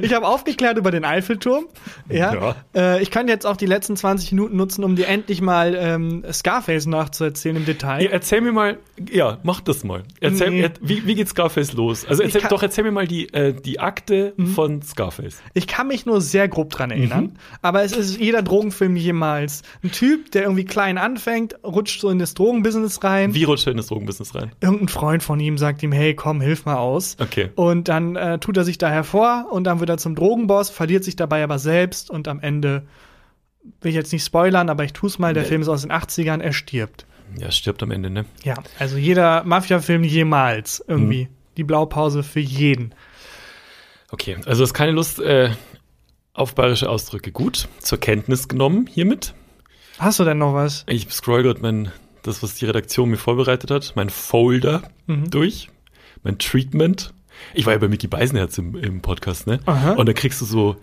ich hab aufgeklärt über den Eiffelturm. Ja. Ja. Äh, ich kann jetzt auch die letzten 20 Minuten nutzen, um dir endlich mal ähm, Scarface nachzuerzählen im Detail. Ja, erzähl mir mal, ja, mach das mal. Erzähl, Nee. er, wie, wie geht Scarface los? Also erzähl, kann- doch, erzähl mir mal die, äh, die Akte von Scarface. Ich kann mich nur sehr grob dran erinnern, Mhm. aber es ist jeder Drogenfilm jemals. Ein Typ, der irgendwie klein anfängt, rutscht so in das Drogenbusiness rein. Wie rutscht er in das Drogenbusiness rein? Irgendein Freund von ihm sagt ihm, hey, komm, hilf mal aus. Okay. Und dann äh, tut er sich da hervor und dann wird er zum Drogenboss, verliert sich dabei aber selbst und am Ende will ich jetzt nicht spoilern, aber ich tu's mal, der Nee. Film ist aus den 80ern, er stirbt. Ja, es stirbt am Ende, ne? Ja, also jeder Mafia-Film jemals irgendwie. Die Blaupause für jeden. Okay, also du hast keine Lust äh, auf bayerische Ausdrücke. Gut, zur Kenntnis genommen hiermit. Hast du denn noch was? Ich scroll gerade mein, das, was die Redaktion mir vorbereitet hat, mein Folder Mhm. durch, mein Treatment. Ich war ja bei Mickey Beisenherz im, im Podcast, ne? Aha. Und da kriegst du so,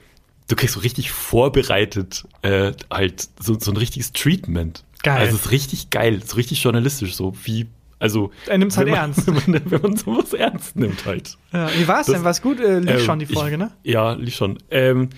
du kriegst so richtig vorbereitet äh, halt so, so ein richtiges Treatment. Geil. Also es ist richtig geil, so richtig journalistisch, so wie, also. Er nimmt's halt wenn man, ernst. Wenn man, wenn man sowas ernst nimmt halt. Ja, wie war's Das- denn? War's gut? Äh, lief Ähm, schon die Folge, ich, ne? Ja, lief schon. Ähm,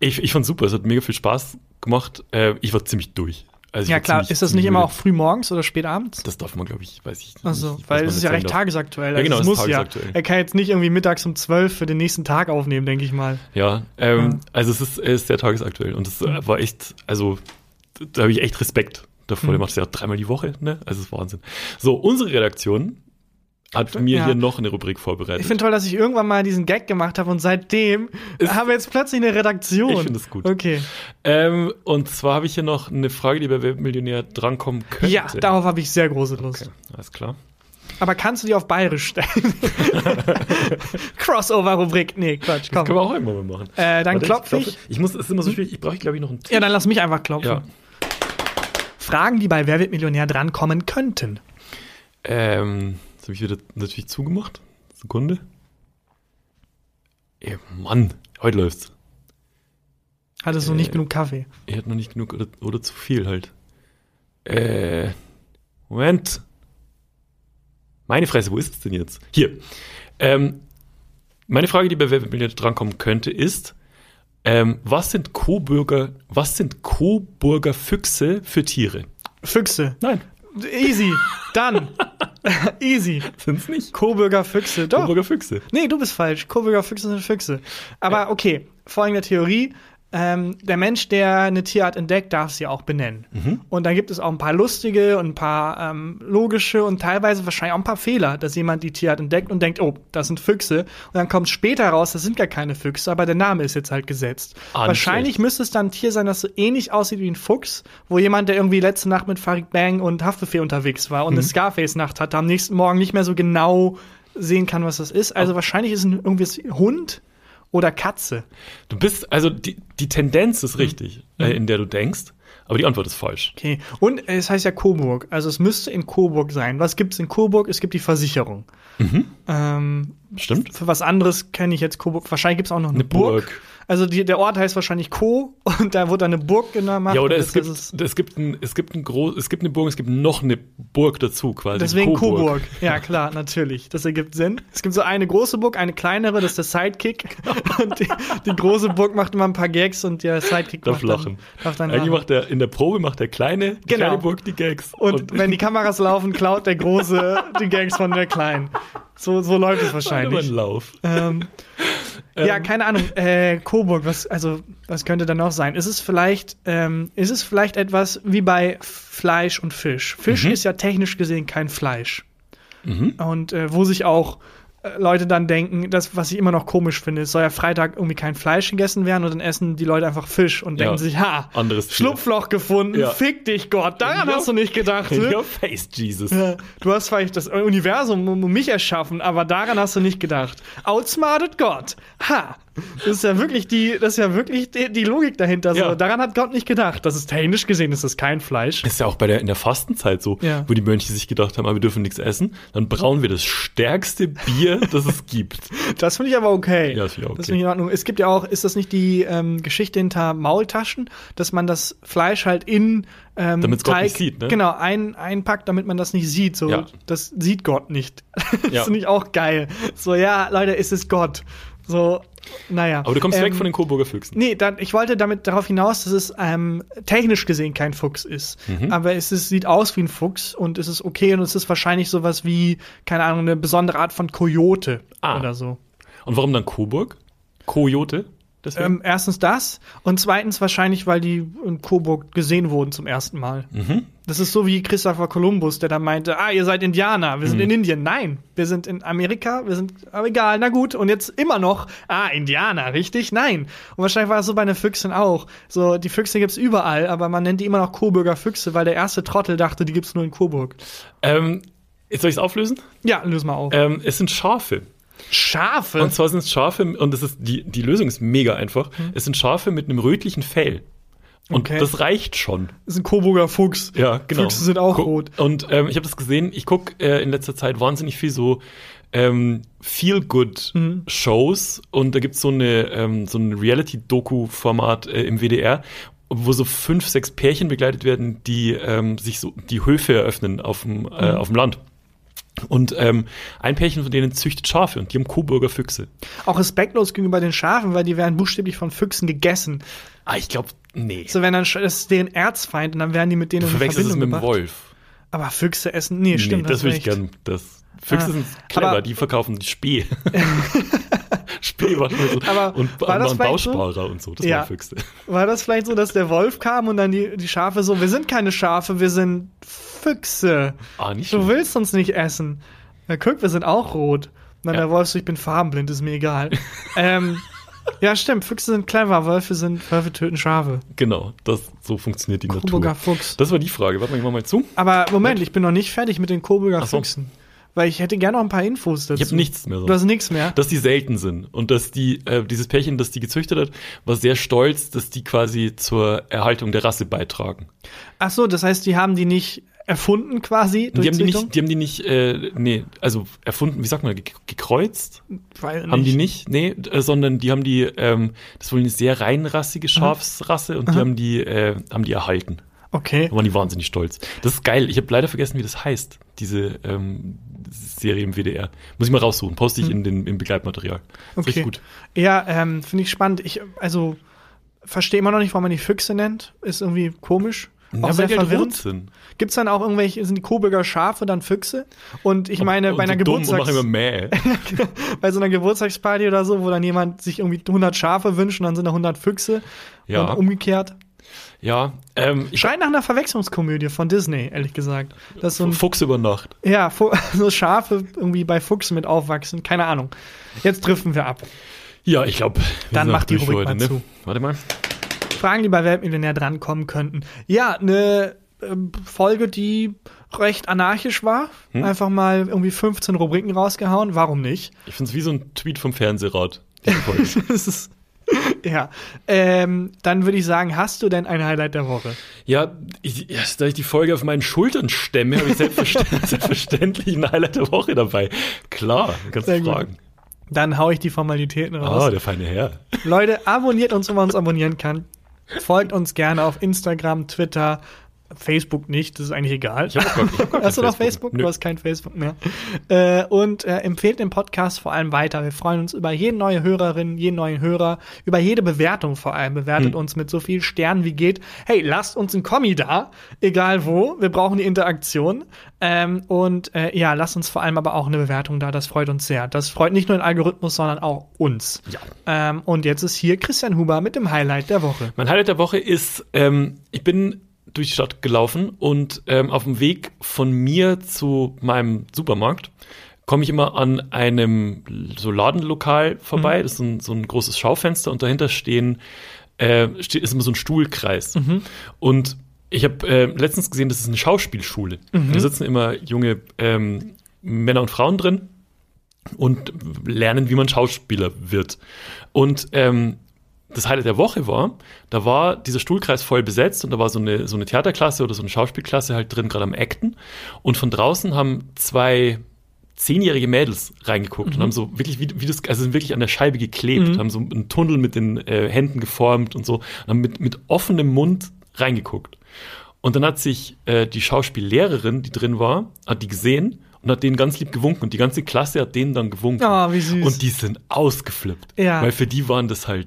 ich ich fand's super, es hat mega viel Spaß gemacht. Äh, ich war ziemlich durch. Also Ja klar, ist das nicht immer auch früh morgens oder spät abends? Das darf man, glaube ich, weiß ich Also, nicht. weil was es ist ja recht darf. tagesaktuell. Ja, genau, also es es muss ja. tagesaktuell. Er kann jetzt nicht irgendwie mittags um 12 für den nächsten Tag aufnehmen, denke ich mal. Ja, ähm, Ja. also es ist, es ist sehr tagesaktuell und es äh, war echt, also da- da habe ich echt Respekt davor. Mhm. Der macht es ja dreimal die Woche, ne? Also es ist Wahnsinn. So, unsere Redaktion hat mir Ja. hier noch eine Rubrik vorbereitet. Ich finde toll, dass ich irgendwann mal diesen Gag gemacht habe und seitdem Ist- haben wir jetzt plötzlich eine Redaktion. Ich finde es gut. Okay. ähm, und zwar habe ich hier noch eine Frage, die bei Weltmillionär drankommen könnte. Ja, darauf habe ich sehr große Lust. Okay, alles klar. Aber kannst du die auf Bayerisch stellen? Crossover-Rubrik. Nee, Quatsch, komm. Können wir auch irgendwann mal machen. Äh, dann Warte, klopfe ich. klopfe. Ich muss, es ist immer so schwierig, ich brauche, glaube ich, noch einen Ja, dann lass mich einfach klopfen. Ja. Fragen, die bei Wer wird Millionär drankommen könnten. Ähm, habe ich wieder natürlich zugemacht. Sekunde. Ey, Mann, heute läuft's. Hattest du Äh. nicht genug Kaffee? Ich hätte noch nicht genug oder, oder zu viel halt. Äh, Moment. Meine Fresse, wo ist es denn jetzt? Hier. Ähm, meine Frage, die bei Wer wird Millionär drankommen könnte, ist, ähm, was sind Coburger, was sind Coburger Füchse für Tiere? Füchse. Nein, Easy. Dann. Easy. sind's nicht. Coburger Füchse. Doch. Coburger Füchse. Nee, du bist falsch. Coburger Füchse sind Füchse. Aber okay, folgende Theorie. Ähm, der Mensch, der eine Tierart entdeckt, darf sie auch benennen. Mhm. Und da gibt es auch ein paar lustige und ein paar ähm, logische und teilweise wahrscheinlich auch ein paar Fehler, dass jemand die Tierart entdeckt und denkt, oh, das sind Füchse. Und dann kommt später raus, das sind gar keine Füchse, aber der Name ist jetzt halt gesetzt. Ah, wahrscheinlich müsste es dann ein Tier sein, das so ähnlich aussieht wie ein Fuchs, wo jemand, der irgendwie letzte Nacht mit Farid Bang und Haftbefehl unterwegs war und Mhm. eine Scarface-Nacht hatte, am nächsten Morgen nicht mehr so genau sehen kann, was das ist. Also wahrscheinlich ist es ein irgendwie ein Hund oder Katze. Du bist, also die, die Tendenz Mhm. ist richtig, äh, in der du denkst, aber die Antwort ist falsch. Okay. Und äh, es heißt ja Coburg. Also es müsste in Coburg sein. Was gibt's in Coburg? Es gibt die Versicherung. Ähm, Stimmt? für was anderes kenne ich jetzt Coburg. Wahrscheinlich gibt's auch noch eine, Eine Burg. Burg. Also die, der Ort heißt wahrscheinlich Co. Und da wurde eine Burg gemacht. Ja, oder und es gibt, es gibt ein, es gibt ein groß, es gibt eine Burg, es gibt noch eine Burg dazu quasi. Deswegen Coburg. Coburg. Ja, klar, natürlich. Das ergibt Sinn. Es gibt so eine große Burg, eine kleinere, das ist der Sidekick. Und die, die große Burg macht immer ein paar Gags und der Sidekick Darf macht lachen. Dann, darf dann Eigentlich lachen. macht der, in der Probe macht der kleine, die Genau. kleine Burg die Gags. Und, wenn die Kameras laufen, klaut der Große die Gags von der Kleinen. So, so läuft es ein wahrscheinlich. Lauf. Ähm, ja, keine Ahnung. Äh, Coburg, was, also, was könnte da noch sein? Ist es vielleicht, ähm, ist es vielleicht etwas wie bei Fleisch und Fisch? Fisch Mhm. ist ja technisch gesehen kein Fleisch. Mhm. Und äh, wo sich auch Leute dann denken, das, was ich immer noch komisch finde, es soll ja Freitag irgendwie kein Fleisch gegessen werden und dann essen die Leute einfach Fisch und Ja. denken sich, ha, Anderes. Schlupfloch gefunden, Ja. fick dich Gott, daran Ja. hast du nicht gedacht. In ne? your face, Jesus. Ja, Du hast vielleicht das Universum um mich erschaffen, aber daran hast du nicht gedacht. Outsmarted God. Ha! Das ist ja wirklich die, das ist ja wirklich die, die Logik dahinter. So. Ja. Daran hat Gott nicht gedacht. Das ist technisch gesehen, ist das kein Fleisch. Das ist ja auch bei der, in der Fastenzeit so, Ja. wo die Mönche sich gedacht haben, aber wir dürfen nichts essen. Dann brauen wir das stärkste Bier, das es gibt. Das finde ich aber okay. Ja, das finde ich auch Das okay. finde ich in Ordnung. Es gibt ja auch, ist das nicht die ähm, Geschichte hinter Maultaschen, dass man das Fleisch halt in ähm, Damit's Gott nicht sieht, ne? Genau, ein, einpackt, damit man das nicht sieht. So, Ja. das sieht Gott nicht. das Ja. finde ich auch geil. So, ja, Leute, es ist Gott. So, naja. Aber du kommst Ähm, weg von den Coburger Füchsen. Nee, dann, ich wollte damit darauf hinaus, dass es ähm, technisch gesehen kein Fuchs ist. Mhm. Aber es ist, sieht aus wie ein Fuchs und es ist okay und es ist wahrscheinlich sowas wie, keine Ahnung, eine besondere Art von Kojote Ah. oder so. Und warum dann Coburg? Deswegen? Ähm, erstens das und zweitens wahrscheinlich, weil die in Coburg gesehen wurden zum ersten Mal. Mhm. Das ist so wie Christopher Columbus, der da meinte, ah, ihr seid Indianer, wir sind Mhm. in Indien. Nein, wir sind in Amerika, wir sind, aber egal, na gut. Und jetzt immer noch, ah, Indianer, richtig? Nein. Und wahrscheinlich war es so bei den Füchsen auch. So, die Füchse gibt's überall, aber man nennt die immer noch Coburger Füchse, weil der erste Trottel dachte, die gibt's nur in Coburg. Ähm, jetzt soll ich es auflösen? Ja, löse mal auf. Ähm, es sind Schafe. Schafe? Und zwar sind es Schafe, und das ist, die, die Lösung ist mega einfach. Hm. Es sind Schafe mit einem rötlichen Fell. Und Okay. das reicht schon. Das ist ein Coburger Fuchs. Ja, genau. Füchse sind auch Gu- rot. Und ähm, ich habe das gesehen, ich gucke äh, in letzter Zeit wahnsinnig viel so ähm, Feel-Good-Shows und da gibt's so, eine, ähm, so ein Reality-Doku-Format äh, im WDR, wo so fünf, sechs Pärchen begleitet werden, die ähm, sich so die Höfe eröffnen auf dem, äh, auf dem Land. Und ähm, ein Pärchen von denen züchtet Schafe und die haben Coburger Füchse. Auch respektlos gegenüber den Schafen, weil die werden buchstäblich von Füchsen gegessen. Ah, ich glaube, nee. So, wenn dann, das ist deren Erzfeind und dann werden die mit denen Du verwechselst es mit dem. Wolf. Aber Füchse essen, nee, stimmt. nee, das würde ich gern. Das Füchse Ah, sind clever, aber- die verkaufen Spee. Spee so. Aber und, war das vielleicht so? Bausparer und so. Das Ja. waren Füchse. War das vielleicht so, dass der Wolf kam und dann die, die Schafe so, wir sind keine Schafe, wir sind Füchse. Ah, nicht Du schlecht. willst uns nicht essen. Na guck, wir sind auch rot. Und dann Ja. der Wolf so, ich bin farbenblind, ist mir egal. ähm, ja, stimmt, Füchse sind clever, Wölfe sind, Wölfe töten Schafe. Genau, das, so funktioniert die Coburger Natur. Fuchs. Das war die Frage. Warte mal, ich mach mal zu. Aber Moment, ich bin noch nicht fertig mit den Coburger so. Füchsen. Weil ich hätte gerne noch ein paar Infos dazu. Ich habe nichts mehr. Du hast nichts mehr. dass die selten sind und dass die äh, dieses Pärchen, das die gezüchtet hat, war sehr stolz, dass die quasi zur Erhaltung der Rasse beitragen. Ach so, das heißt, die haben die nicht erfunden quasi Die haben die nicht, die haben die nicht, äh, nee, also erfunden, wie sagt man, ge gekreuzt? Weil Haben die nicht, nee, äh, sondern die haben die, ähm, das ist wohl eine sehr reinrassige Schafsrasse und die haben die, äh, haben die erhalten. Okay. Da waren die wahnsinnig stolz. Das ist geil. Ich habe leider vergessen, wie das heißt, diese ähm, Serie im WDR. Muss ich mal raussuchen. Poste ich in den, im Begleitmaterial. Ist Okay. Richtig gut. Ja, ähm, finde ich spannend. Ich, also, verstehe immer noch nicht, warum man die Füchse nennt. Ist irgendwie komisch. Auch Ja, sehr halt verwirrend. sind. Gibt es dann auch irgendwelche, sind die Coburger Schafe dann Füchse? Und ich meine, und bei einer Geburtstags bei so einer Geburtstagsparty oder so, wo dann jemand sich irgendwie 100 Schafe wünscht und dann sind da 100 Füchse. Ja. Und umgekehrt. Ja, ähm, ich Schreit nach einer Verwechslungskomödie von Disney, ehrlich gesagt. Das so ein Fuchs über Nacht. Ja, so Schafe irgendwie bei Fuchs mit aufwachsen. Keine Ahnung. Jetzt driften wir ab. Ja, ich glaube. Dann mach die Rubrik mal zu. Warte mal. Fragen, die bei Weltmillionär drankommen könnten. Ja, eine ähm, Folge, die recht anarchisch war. Hm? Einfach mal irgendwie 15 Rubriken rausgehauen. Warum nicht? Ich finde es wie so ein Tweet vom Fernsehrat. das ist, ja. Ähm, dann würde ich sagen, hast du denn ein Highlight der Woche? ja, ich, ja, da ich die Folge auf meinen Schultern stemme, habe ich selbstverständlich, selbstverständlich ein Highlight der Woche dabei. Klar, kannst du gut. fragen. Dann hau ich die Formalitäten raus. Ah, der feine Herr. Leute, abonniert uns, wo man uns abonnieren kann. Folgt uns gerne auf Instagram, Twitter, Facebook nicht, das ist eigentlich egal. Ich hab gar- ich hab gar hast du noch Facebook? Nö. Du hast kein Facebook mehr. Äh, und äh, empfehlt den Podcast vor allem weiter. Wir freuen uns über jede neue Hörerin, jeden neuen Hörer, über jede Bewertung vor allem. Bewertet Hm. uns mit so viel Sternen wie geht. Hey, lasst uns ein Kommi da, egal wo. Wir brauchen die Interaktion. Ähm, und äh, ja, lasst uns vor allem aber auch eine Bewertung da. Das freut uns sehr. Das freut nicht nur den Algorithmus, sondern auch uns. Ja. Ähm, und jetzt ist hier Christian Huber mit dem Highlight der Woche. Mein Highlight der Woche ist, ähm, ich bin durch die Stadt gelaufen und ähm, auf dem Weg von mir zu meinem Supermarkt komme ich immer an einem so Ladenlokal vorbei. Das ist ein, so ein großes Schaufenster und dahinter stehen äh, steht, ist immer so ein Stuhlkreis. Und ich habe äh, letztens gesehen, das ist eine Schauspielschule. Da sitzen immer junge ähm, Männer und Frauen drin und lernen, wie man Schauspieler wird. Und ähm, das Highlight der Woche war, da war dieser Stuhlkreis voll besetzt und da war so eine, so eine Theaterklasse oder so eine Schauspielklasse halt drin, gerade am Acten. Und von draußen haben zwei zehnjährige Mädels reingeguckt Mhm. und haben so wirklich, wie, wie das, also sind wirklich an der Scheibe geklebt, Mhm. haben so einen Tunnel mit den äh, Händen geformt und so, und haben mit, mit offenem Mund reingeguckt. Und dann hat sich äh, die Schauspiellehrerin, die drin war, hat die gesehen und hat denen ganz lieb gewunken und die ganze Klasse hat denen dann gewunken. Oh, wie süß. Und die sind ausgeflippt. Ja. Weil für die waren das halt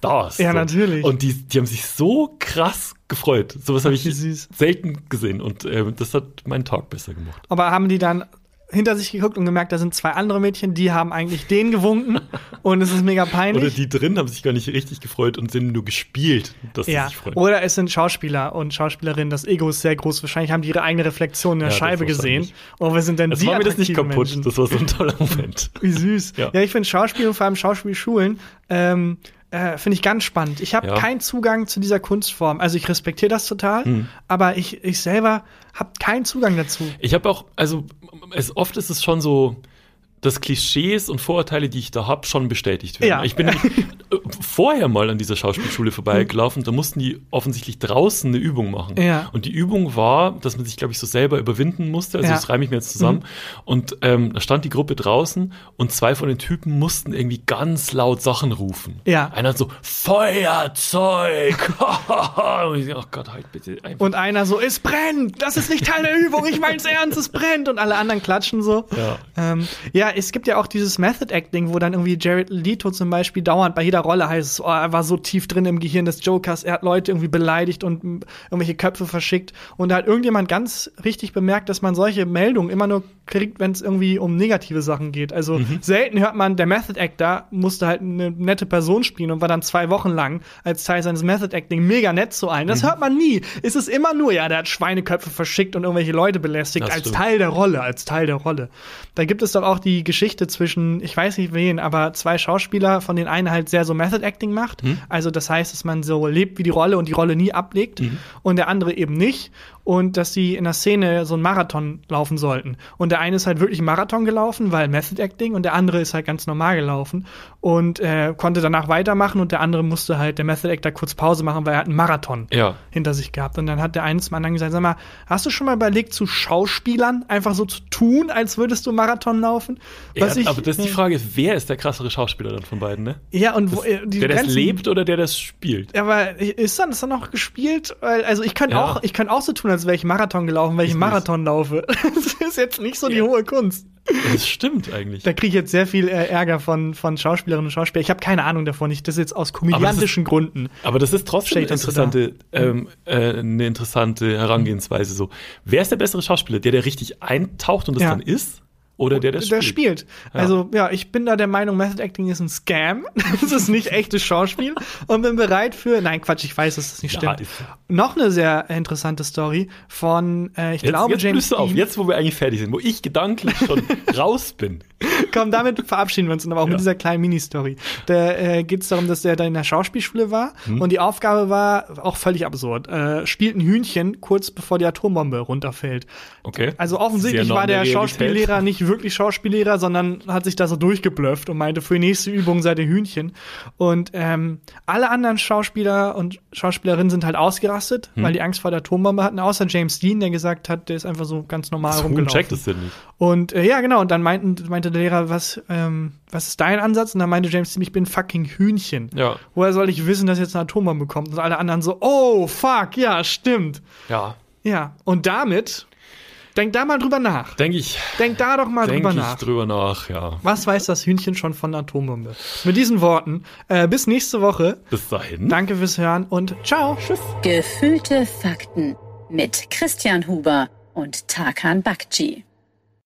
Stars. Ja, natürlich. Und die, die haben sich so krass gefreut. Sowas habe ich süß. selten gesehen und äh, das hat meinen Tag besser gemacht. Aber haben die dann hinter sich geguckt und gemerkt, da sind zwei andere Mädchen, die haben eigentlich den gewunken und es ist mega peinlich. Oder die drin haben sich gar nicht richtig gefreut und sind nur gespielt, dass sie ja, sich freuen. oder es sind Schauspieler und Schauspielerinnen, das Ego ist sehr groß. Wahrscheinlich haben die ihre eigene Reflexion in der Ja, Scheibe gesehen. Und wir sind dann das die war mir das nicht kaputt. Menschen. Das war so ein toller Moment. Wie süß. Ja, Ja. ich finde Schauspiel und vor allem Schauspielschulen ähm, äh, finde ich ganz spannend. Ich habe Ja. keinen Zugang zu dieser Kunstform. Also ich respektiere das total, Mhm. aber ich, ich selber habe keinen Zugang dazu. Ich habe auch, also es, oft ist es schon so, dass Klischees und Vorurteile, die ich da habe, schon bestätigt werden. Ja. Ich bin äh, vorher mal an dieser Schauspielschule vorbeigelaufen, da mussten die offensichtlich draußen eine Übung machen. Ja. Und die Übung war, dass man sich, glaube ich, so selber überwinden musste. Also das reime ich mir jetzt zusammen. Und ähm, da stand die Gruppe draußen und zwei von den Typen mussten irgendwie ganz laut Sachen rufen. Einer hat so, Feuerzeug! und ich oh Gott, halt bitte einfach. Und einer so, es brennt, das ist nicht Teil der Übung, ich mein's ernst, es brennt. Und alle anderen klatschen so. Ja. Ähm, ja, es gibt ja auch dieses Method Acting, wo dann irgendwie Jared Leto zum Beispiel dauernd bei jeder Rolle heißt, es, oh, er war so tief drin im Gehirn des Jokers, er hat Leute irgendwie beleidigt und irgendwelche Köpfe verschickt. Und da hat irgendjemand ganz richtig bemerkt, dass man solche Meldungen immer nur kriegt, wenn es irgendwie um negative Sachen geht. Also Mhm. selten hört man, der Method Actor musste halt eine nette Person spielen und war dann zwei Wochen lang als Teil seines Method Acting mega nett zu allen. Mhm. Das hört man nie. Es ist immer nur, ja, der hat Schweineköpfe verschickt und irgendwelche Leute belästigt Das als stimmt. Teil der Rolle, als Teil der Rolle. Da gibt es doch auch die Geschichte zwischen, ich weiß nicht wen, aber zwei Schauspieler, von denen einer halt sehr so Method Acting macht. Hm? Also das heißt, dass man so lebt wie die Rolle und die Rolle nie ablegt Mhm. und der andere eben nicht. Und dass sie in der Szene so einen Marathon laufen sollten. Und der eine ist halt wirklich einen Marathon gelaufen, weil Method Acting, und der andere ist halt ganz normal gelaufen und äh, konnte danach weitermachen und der andere musste halt, der Method Actor, kurz Pause machen, weil er hat einen Marathon Ja. hinter sich gehabt. Und dann hat der eine zum anderen gesagt, sag mal, hast du schon mal überlegt, zu Schauspielern einfach so zu tun, als würdest du Marathon laufen? Ja, aber das ist die Frage, wer ist der krassere Schauspieler dann von beiden, ne? Ja, und wo, äh, die der das Grenzen- lebt oder der das spielt? Ja, aber ist dann, ist dann noch gespielt? Also ich könnte Ja. auch, ich könnte auch so tun, als wäre ich Marathon gelaufen, weil ich Ich Marathon laufe. Das ist jetzt nicht so die Ja. hohe Kunst. Das stimmt eigentlich. Da kriege ich jetzt sehr viel äh, Ärger von, von Schauspielerinnen und Schauspielern. Ich habe keine Ahnung davon. Ich das jetzt aus komödiantischen Gründen. Aber das ist trotzdem interessante, ähm, äh, eine interessante Herangehensweise. So, wer ist der bessere Schauspieler? Der, der richtig eintaucht und das Ja. dann ist? Oder der, der, der spielt. Ja. Also, ja, ich bin da der Meinung, Method Acting ist ein Scam. Das ist nicht echtes Schauspiel. Und bin bereit für. Nein, Quatsch, ich weiß, dass das nicht Ja, stimmt. ist- Noch eine sehr interessante Story von, äh, ich Jetzt, glaube, jetzt James du auf, Dean. jetzt wo wir eigentlich fertig sind, wo ich gedanklich schon raus bin. Komm, damit verabschieden wir uns und aber auch Ja. mit dieser kleinen Mini-Story. Da äh, geht es darum, dass der da in der Schauspielschule war Hm. und die Aufgabe war auch völlig absurd. Äh, spielt ein Hühnchen kurz bevor die Atombombe runterfällt. Okay. Also offensichtlich war der Realität. Schauspiellehrer nicht wirklich Schauspiellehrer, sondern hat sich da so durchgeblufft und meinte, für die nächste Übung seid ihr Hühnchen. Und ähm, alle anderen Schauspieler und Schauspielerinnen sind halt ausgerastet, Hm. weil die Angst vor der Atombombe hatten, außer James Dean, der gesagt hat, der ist einfach so ganz normal Das rumgelaufen. checkt es denn nicht. Und äh, ja, genau, und dann meinten, meinte der Lehrer, was, ähm, was ist dein Ansatz? Und dann meinte James Dean, ich bin fucking Hühnchen. Ja. Woher soll ich wissen, dass jetzt eine Atombombe kommt? Und alle anderen so, oh, fuck, ja, stimmt. Ja. Ja, und damit, denk da mal drüber nach. Denke ich, Denk da doch mal denke drüber ich nach. drüber nach, ja. Was weiß das Hühnchen schon von der Atombombe? Mit diesen Worten, äh, bis nächste Woche. Bis dahin. Danke fürs Hören und ciao. Tschüss. Gefühlte Fakten mit Christian Huber und Tarkan Bakci.